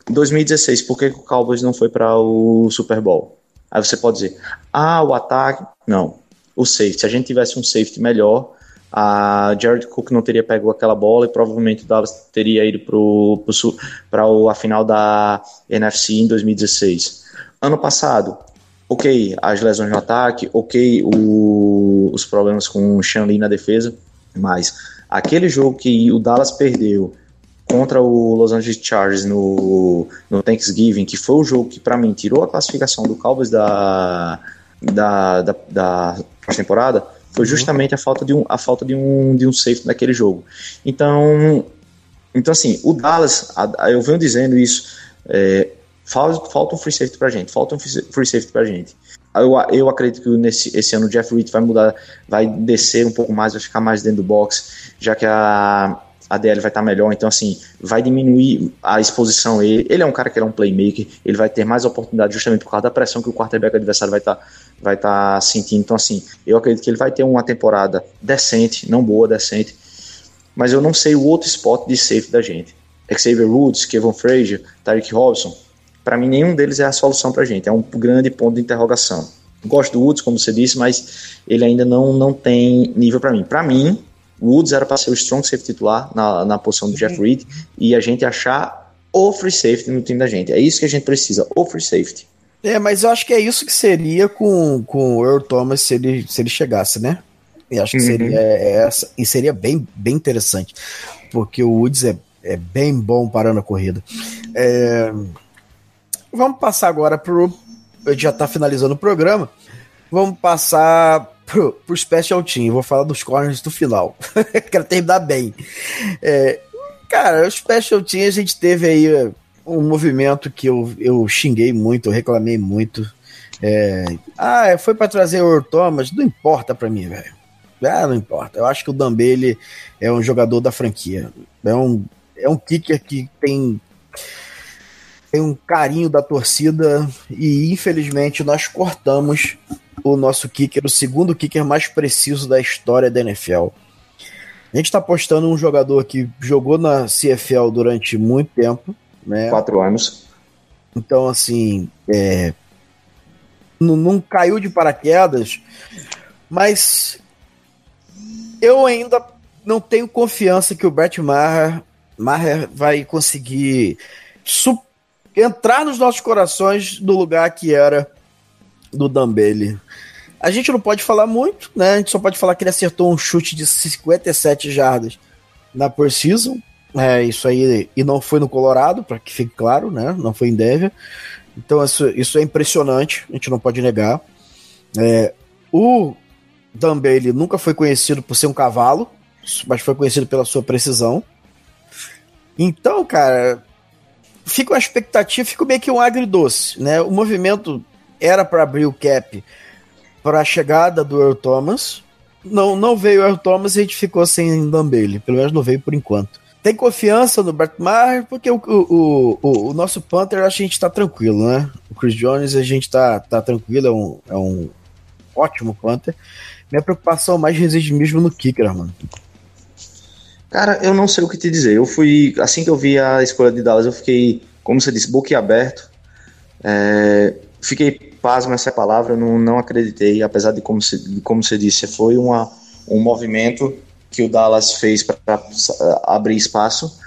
em 2016, por que o Cowboys não foi para o Super Bowl? Aí você pode dizer, ah, o ataque. Não. o safety. Se a gente tivesse um safety melhor, a Jared Cook não teria pego aquela bola e provavelmente o Dallas teria ido para a final da NFC em 2016. Ano passado, ok, as lesões no ataque, ok, o, os problemas com o Shanley na defesa, mas aquele jogo que o Dallas perdeu contra o Los Angeles Chargers no, no Thanksgiving, que foi o jogo que para mim tirou a classificação do Cowboys da, da, da, da temporada, foi uhum. justamente a falta de um, a falta de um, de um safety naquele jogo. Então, então assim, o Dallas, eu venho dizendo isso, é, falta, falta um free safety pra gente, falta um free safety pra gente. Eu, eu acredito que nesse esse ano o Jeff Reed vai mudar, vai descer um pouco mais, vai ficar mais dentro do box, já que a, a DL vai estar melhor, então assim, vai diminuir a exposição ele. Ele é um cara que é um playmaker, ele vai ter mais oportunidade justamente por causa da pressão que o quarterback adversário vai estar vai estar tá sentindo. Então, assim, eu acredito que ele vai ter uma temporada decente, não boa, decente. Mas eu não sei o outro spot de safe da gente. Xavier Woods, Kevin Frazier, Tyreek Robson. Para mim, nenhum deles é a solução para a gente. É um grande ponto de interrogação. Gosto do Woods, como você disse, mas ele ainda não, não tem nível para mim. Para mim, o Woods era para ser o strong safety titular na, na posição do Jeff Reed e a gente achar o free safety no time da gente. É isso que a gente precisa, o free safety.
É, mas eu acho que é isso que seria com, com o Earl Thomas se ele, se ele chegasse, né? E acho que seria uhum. essa, e seria bem, bem interessante, porque o Woods é, é bem bom parando a corrida. É, vamos passar agora pro. A gente já está finalizando o programa. Vamos passar pro, pro Special Team. Vou falar dos corners do final. Quero terminar bem. É, cara, o Special Team a gente teve aí um movimento que eu, eu xinguei muito, eu reclamei muito. É, ah, foi para trazer o Thomas, não importa para mim, velho. Ah, não importa. Eu acho que o Dambele é um jogador da franquia. É um, é um kicker que tem tem um carinho da torcida e infelizmente nós cortamos o nosso kicker, o segundo kicker mais preciso da história da NFL. A gente está apostando um jogador que jogou na CFL durante muito tempo, né?
Quatro anos.
Então, assim, é, não, não caiu de paraquedas, mas eu ainda não tenho confiança que o Brett Maher, Maher vai conseguir entrar nos nossos corações do lugar que era do Dambele. A gente não pode falar muito, né? A gente só pode falar que ele acertou um chute de 57 jardas na por é, isso aí, e não foi no Colorado, para que fique claro, né? Não foi em Denver. Então isso, isso é impressionante, a gente não pode negar. É, o Dan Bailey nunca foi conhecido por ser um cavalo, mas foi conhecido pela sua precisão. Então, cara, fica uma expectativa, fica meio que um agridoce, né? O movimento era para abrir o cap para a chegada do Earl Thomas. Não, não veio o Earl Thomas e a gente ficou sem Dan Bailey, pelo menos não veio por enquanto tem confiança no Brett Maher, porque o, o, o, o, nosso Panther a gente tá tranquilo, né? O Chris Jones a gente tá, tá tranquilo, é um, é um ótimo Panther. Minha preocupação mais reside mesmo no kicker, mano.
Cara, eu não sei o que te dizer. Eu fui, assim que eu vi a escolha de Dallas, eu fiquei, como você disse, boquiaberto. É, fiquei pasmo essa palavra, não, não acreditei, apesar de como, se, como você disse, foi uma, um movimento que o Dallas fez para abrir espaço.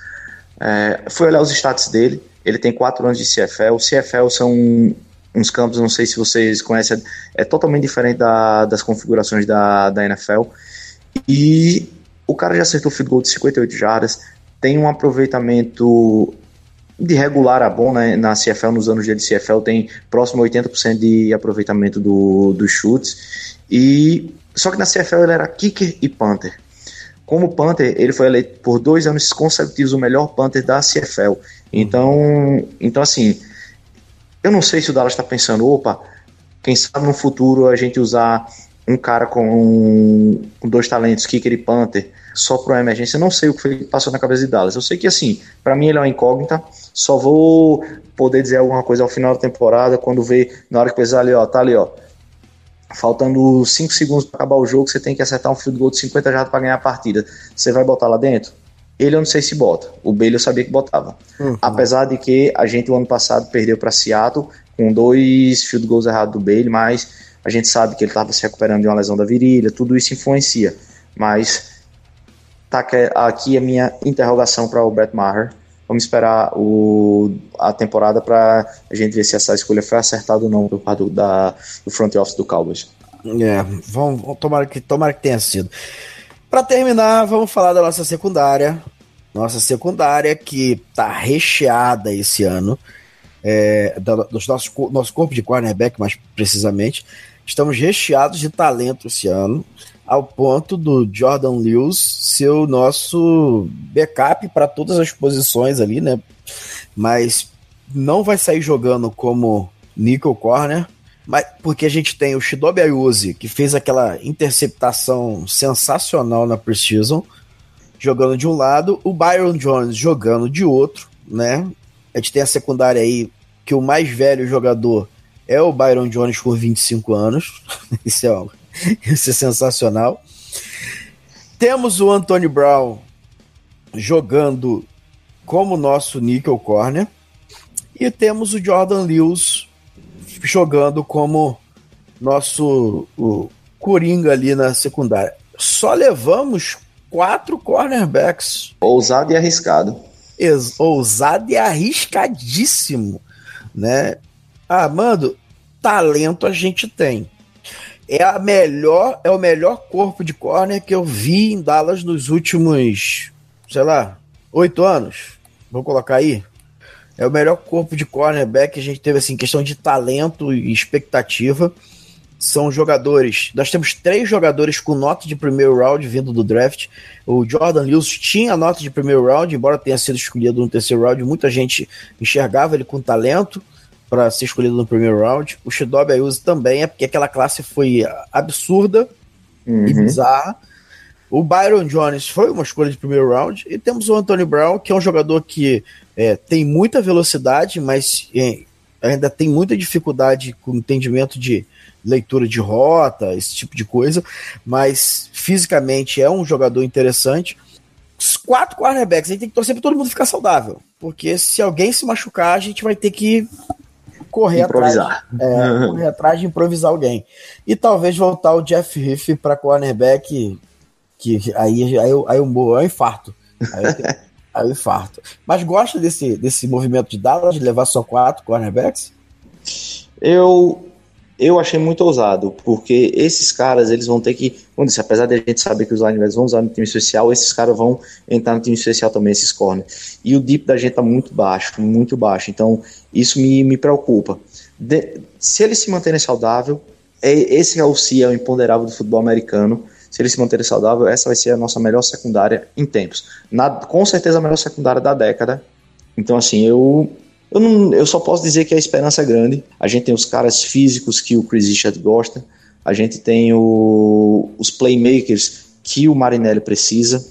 É, foi olhar os status dele. Ele tem quatro anos de CFL. CFL são uns campos, não sei se vocês conhecem, é, é totalmente diferente da, das configurações da, da NFL. E o cara já acertou o field goal de 58 jardas, tem um aproveitamento de regular a bom né, na CFL, nos anos de CFL, tem próximo a 80% de aproveitamento do, dos chutes. E só que na CFL ele era kicker e punter. Como Panther, ele foi eleito por dois anos consecutivos o melhor Panther da CFL. Então, então assim, eu não sei se o Dallas está pensando, opa, quem sabe no futuro a gente usar um cara com, com dois talentos, kicker e Panther, só para uma emergência. Eu não sei o que passou na cabeça de Dallas. Eu sei que, assim, para mim ele é uma incógnita. Só vou poder dizer alguma coisa ao final da temporada, quando ver, na hora que precisar ali, ó, tá ali, ó faltando 5 segundos para acabar o jogo, você tem que acertar um field goal de 50 jardas para ganhar a partida. Você vai botar lá dentro? Ele eu não sei se bota. O Bailey eu sabia que botava. Uhum. Apesar de que a gente o ano passado perdeu para Seattle com dois field goals errados do Bailey, mas A gente sabe que ele estava se recuperando de uma lesão da virilha, tudo isso influencia. Mas tá aqui a minha interrogação para o Brett Maher. Vamos esperar o, a temporada para a gente ver se essa escolha foi acertada ou não parte do, da, do front office do Cowboys.
É, vamos, tomara, que, tomara que tenha sido. Para terminar, vamos falar da nossa secundária. Nossa secundária que tá recheada esse ano. É, do nosso, nosso corpo de cornerback, mais precisamente. Estamos recheados de talento esse ano, ao ponto do Jordan Lewis ser o nosso backup para todas as posições ali, né? Mas não vai sair jogando como nickel corner, mas porque a gente tem o Shidobi Ayuzi, que fez aquela interceptação sensacional na Precision, jogando de um lado, o Byron Jones jogando de outro, né? A gente tem a secundária aí que o mais velho jogador é o Byron Jones por 25 anos. Isso é, isso é sensacional. Temos o Anthony Brown jogando como nosso nickel corner. E temos o Jordan Lewis jogando como nosso o Coringa ali na secundária. Só levamos quatro cornerbacks.
Ousado e arriscado.
Ex ousado e arriscadíssimo, né? Ah, mano, talento a gente tem. É a melhor, é o melhor corpo de corner que eu vi em Dallas nos últimos, sei lá, oito anos. Vou colocar aí. É o melhor corpo de cornerback que a gente teve assim, questão de talento e expectativa. São jogadores. Nós temos três jogadores com nota de primeiro round vindo do draft. O Jordan Lewis tinha nota de primeiro round, embora tenha sido escolhido no terceiro round. Muita gente enxergava ele com talento para ser escolhido no primeiro round. O Shidobi Ayuso também é porque aquela classe foi absurda uhum. e bizarra. O Byron Jones foi uma escolha de primeiro round. E temos o Anthony Brown, que é um jogador que é, tem muita velocidade, mas é, ainda tem muita dificuldade com entendimento de leitura de rota, esse tipo de coisa. Mas fisicamente é um jogador interessante. Os quatro cornerbacks, a gente tem que torcer para todo mundo ficar saudável. Porque se alguém se machucar, a gente vai ter que correr
improvisar.
atrás, é, correr atrás de improvisar alguém. E talvez voltar o Jeff Riff para cornerback, que aí, aí, eu, aí eu morro, é um infarto. Aí eu, tenho, aí eu infarto. Mas gosta desse, desse movimento de Dallas, de levar só quatro cornerbacks?
Eu eu achei muito ousado, porque esses caras, eles vão ter que, como disse, apesar de a gente saber que os linebackers vão usar no time especial, esses caras vão entrar no time especial também, esses corners. E o deep da gente tá muito baixo, muito baixo, então isso me, me preocupa. De, se eles se manterem saudável, é, esse é o C, é o imponderável do futebol americano, se eles se manterem saudável, essa vai ser a nossa melhor secundária em tempos. Na, com certeza a melhor secundária da década. Então, assim, eu eu, não, eu só posso dizer que a esperança é grande. A gente tem os caras físicos que o Chris Richard gosta, a gente tem o, os playmakers que o Marinelli precisa.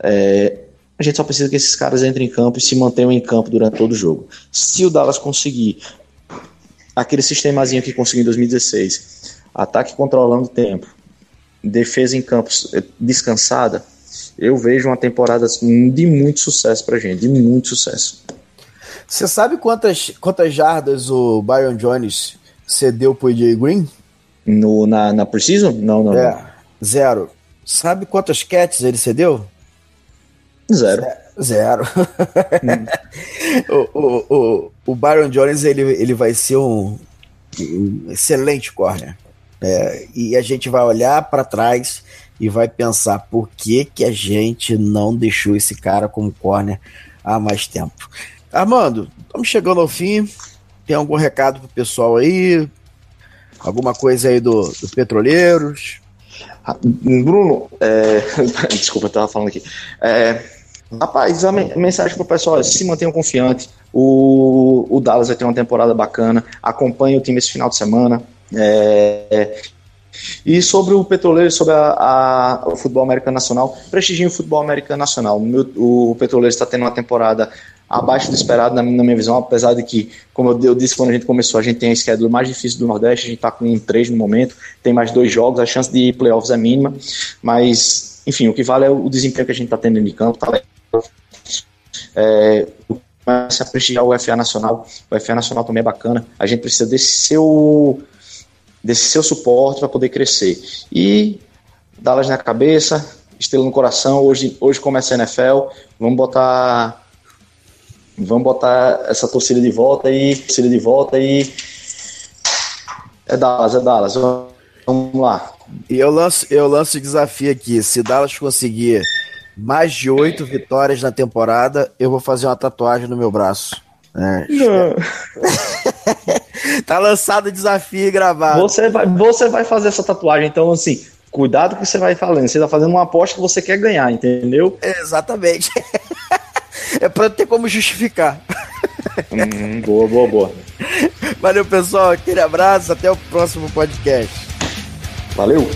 É, a gente só precisa que esses caras entrem em campo e se mantenham em campo durante todo o jogo. Se o Dallas conseguir aquele sistemazinho que conseguiu em 2016, ataque controlando o tempo, defesa em campo é, descansada, eu vejo uma temporada de muito sucesso pra gente, de muito sucesso.
Você sabe quantas, quantas jardas o Byron Jones cedeu pro AJ Green?
No, na, na Precision? Não, não,
é, não. Zero. Sabe quantas catches ele cedeu?
Zero.
Zero. Hum. o, o, o, o Byron Jones ele, ele vai ser um, um excelente corner. É, e a gente vai olhar para trás e vai pensar por que, que a gente não deixou esse cara como corner há mais tempo. Armando, estamos chegando ao fim. Tem algum recado pro pessoal aí? Alguma coisa aí do, do Petroleiros?
Ah, Bruno, é... desculpa, eu tava falando aqui. É... Rapaz, a mensagem pro pessoal é se mantenham confiantes. O, o Dallas vai ter uma temporada bacana. Acompanhe o time esse final de semana. É... E sobre o Petroleiro, sobre a, a, o futebol americano nacional, prestigiem o futebol americano nacional. O, o Petroleiro está tendo uma temporada abaixo do esperado na, minha visão, apesar de que, como eu, disse quando a gente começou, a gente tem a schedule mais difícil do Nordeste, a gente está com três no momento, tem mais dois jogos, a chance de playoffs é mínima, mas, enfim, o que vale é o desempenho que a gente está tendo de campo, tá legal. É, começa a prestigiar o FA Nacional, o FA Nacional também é bacana, a gente precisa desse seu desse seu suporte para poder crescer. E Dallas na cabeça, estrela no coração. Hoje, hoje começa a NFL. Vamos botar. Vamos botar essa torcida de volta aí. Torcida de volta aí. É Dallas, é Dallas. Vamos lá.
E eu lanço, eu lanço o desafio aqui. Se Dallas conseguir mais de oito vitórias na temporada, eu vou fazer uma tatuagem no meu braço. É. tá lançado o desafio gravado.
Você vai, você vai fazer essa tatuagem, então assim, cuidado que você vai falando. Você tá fazendo uma aposta que você quer ganhar, entendeu?
exatamente. é pra ter como justificar.
Hum, boa, boa, boa.
Valeu, pessoal. Aquele abraço. Até o próximo podcast.
Valeu.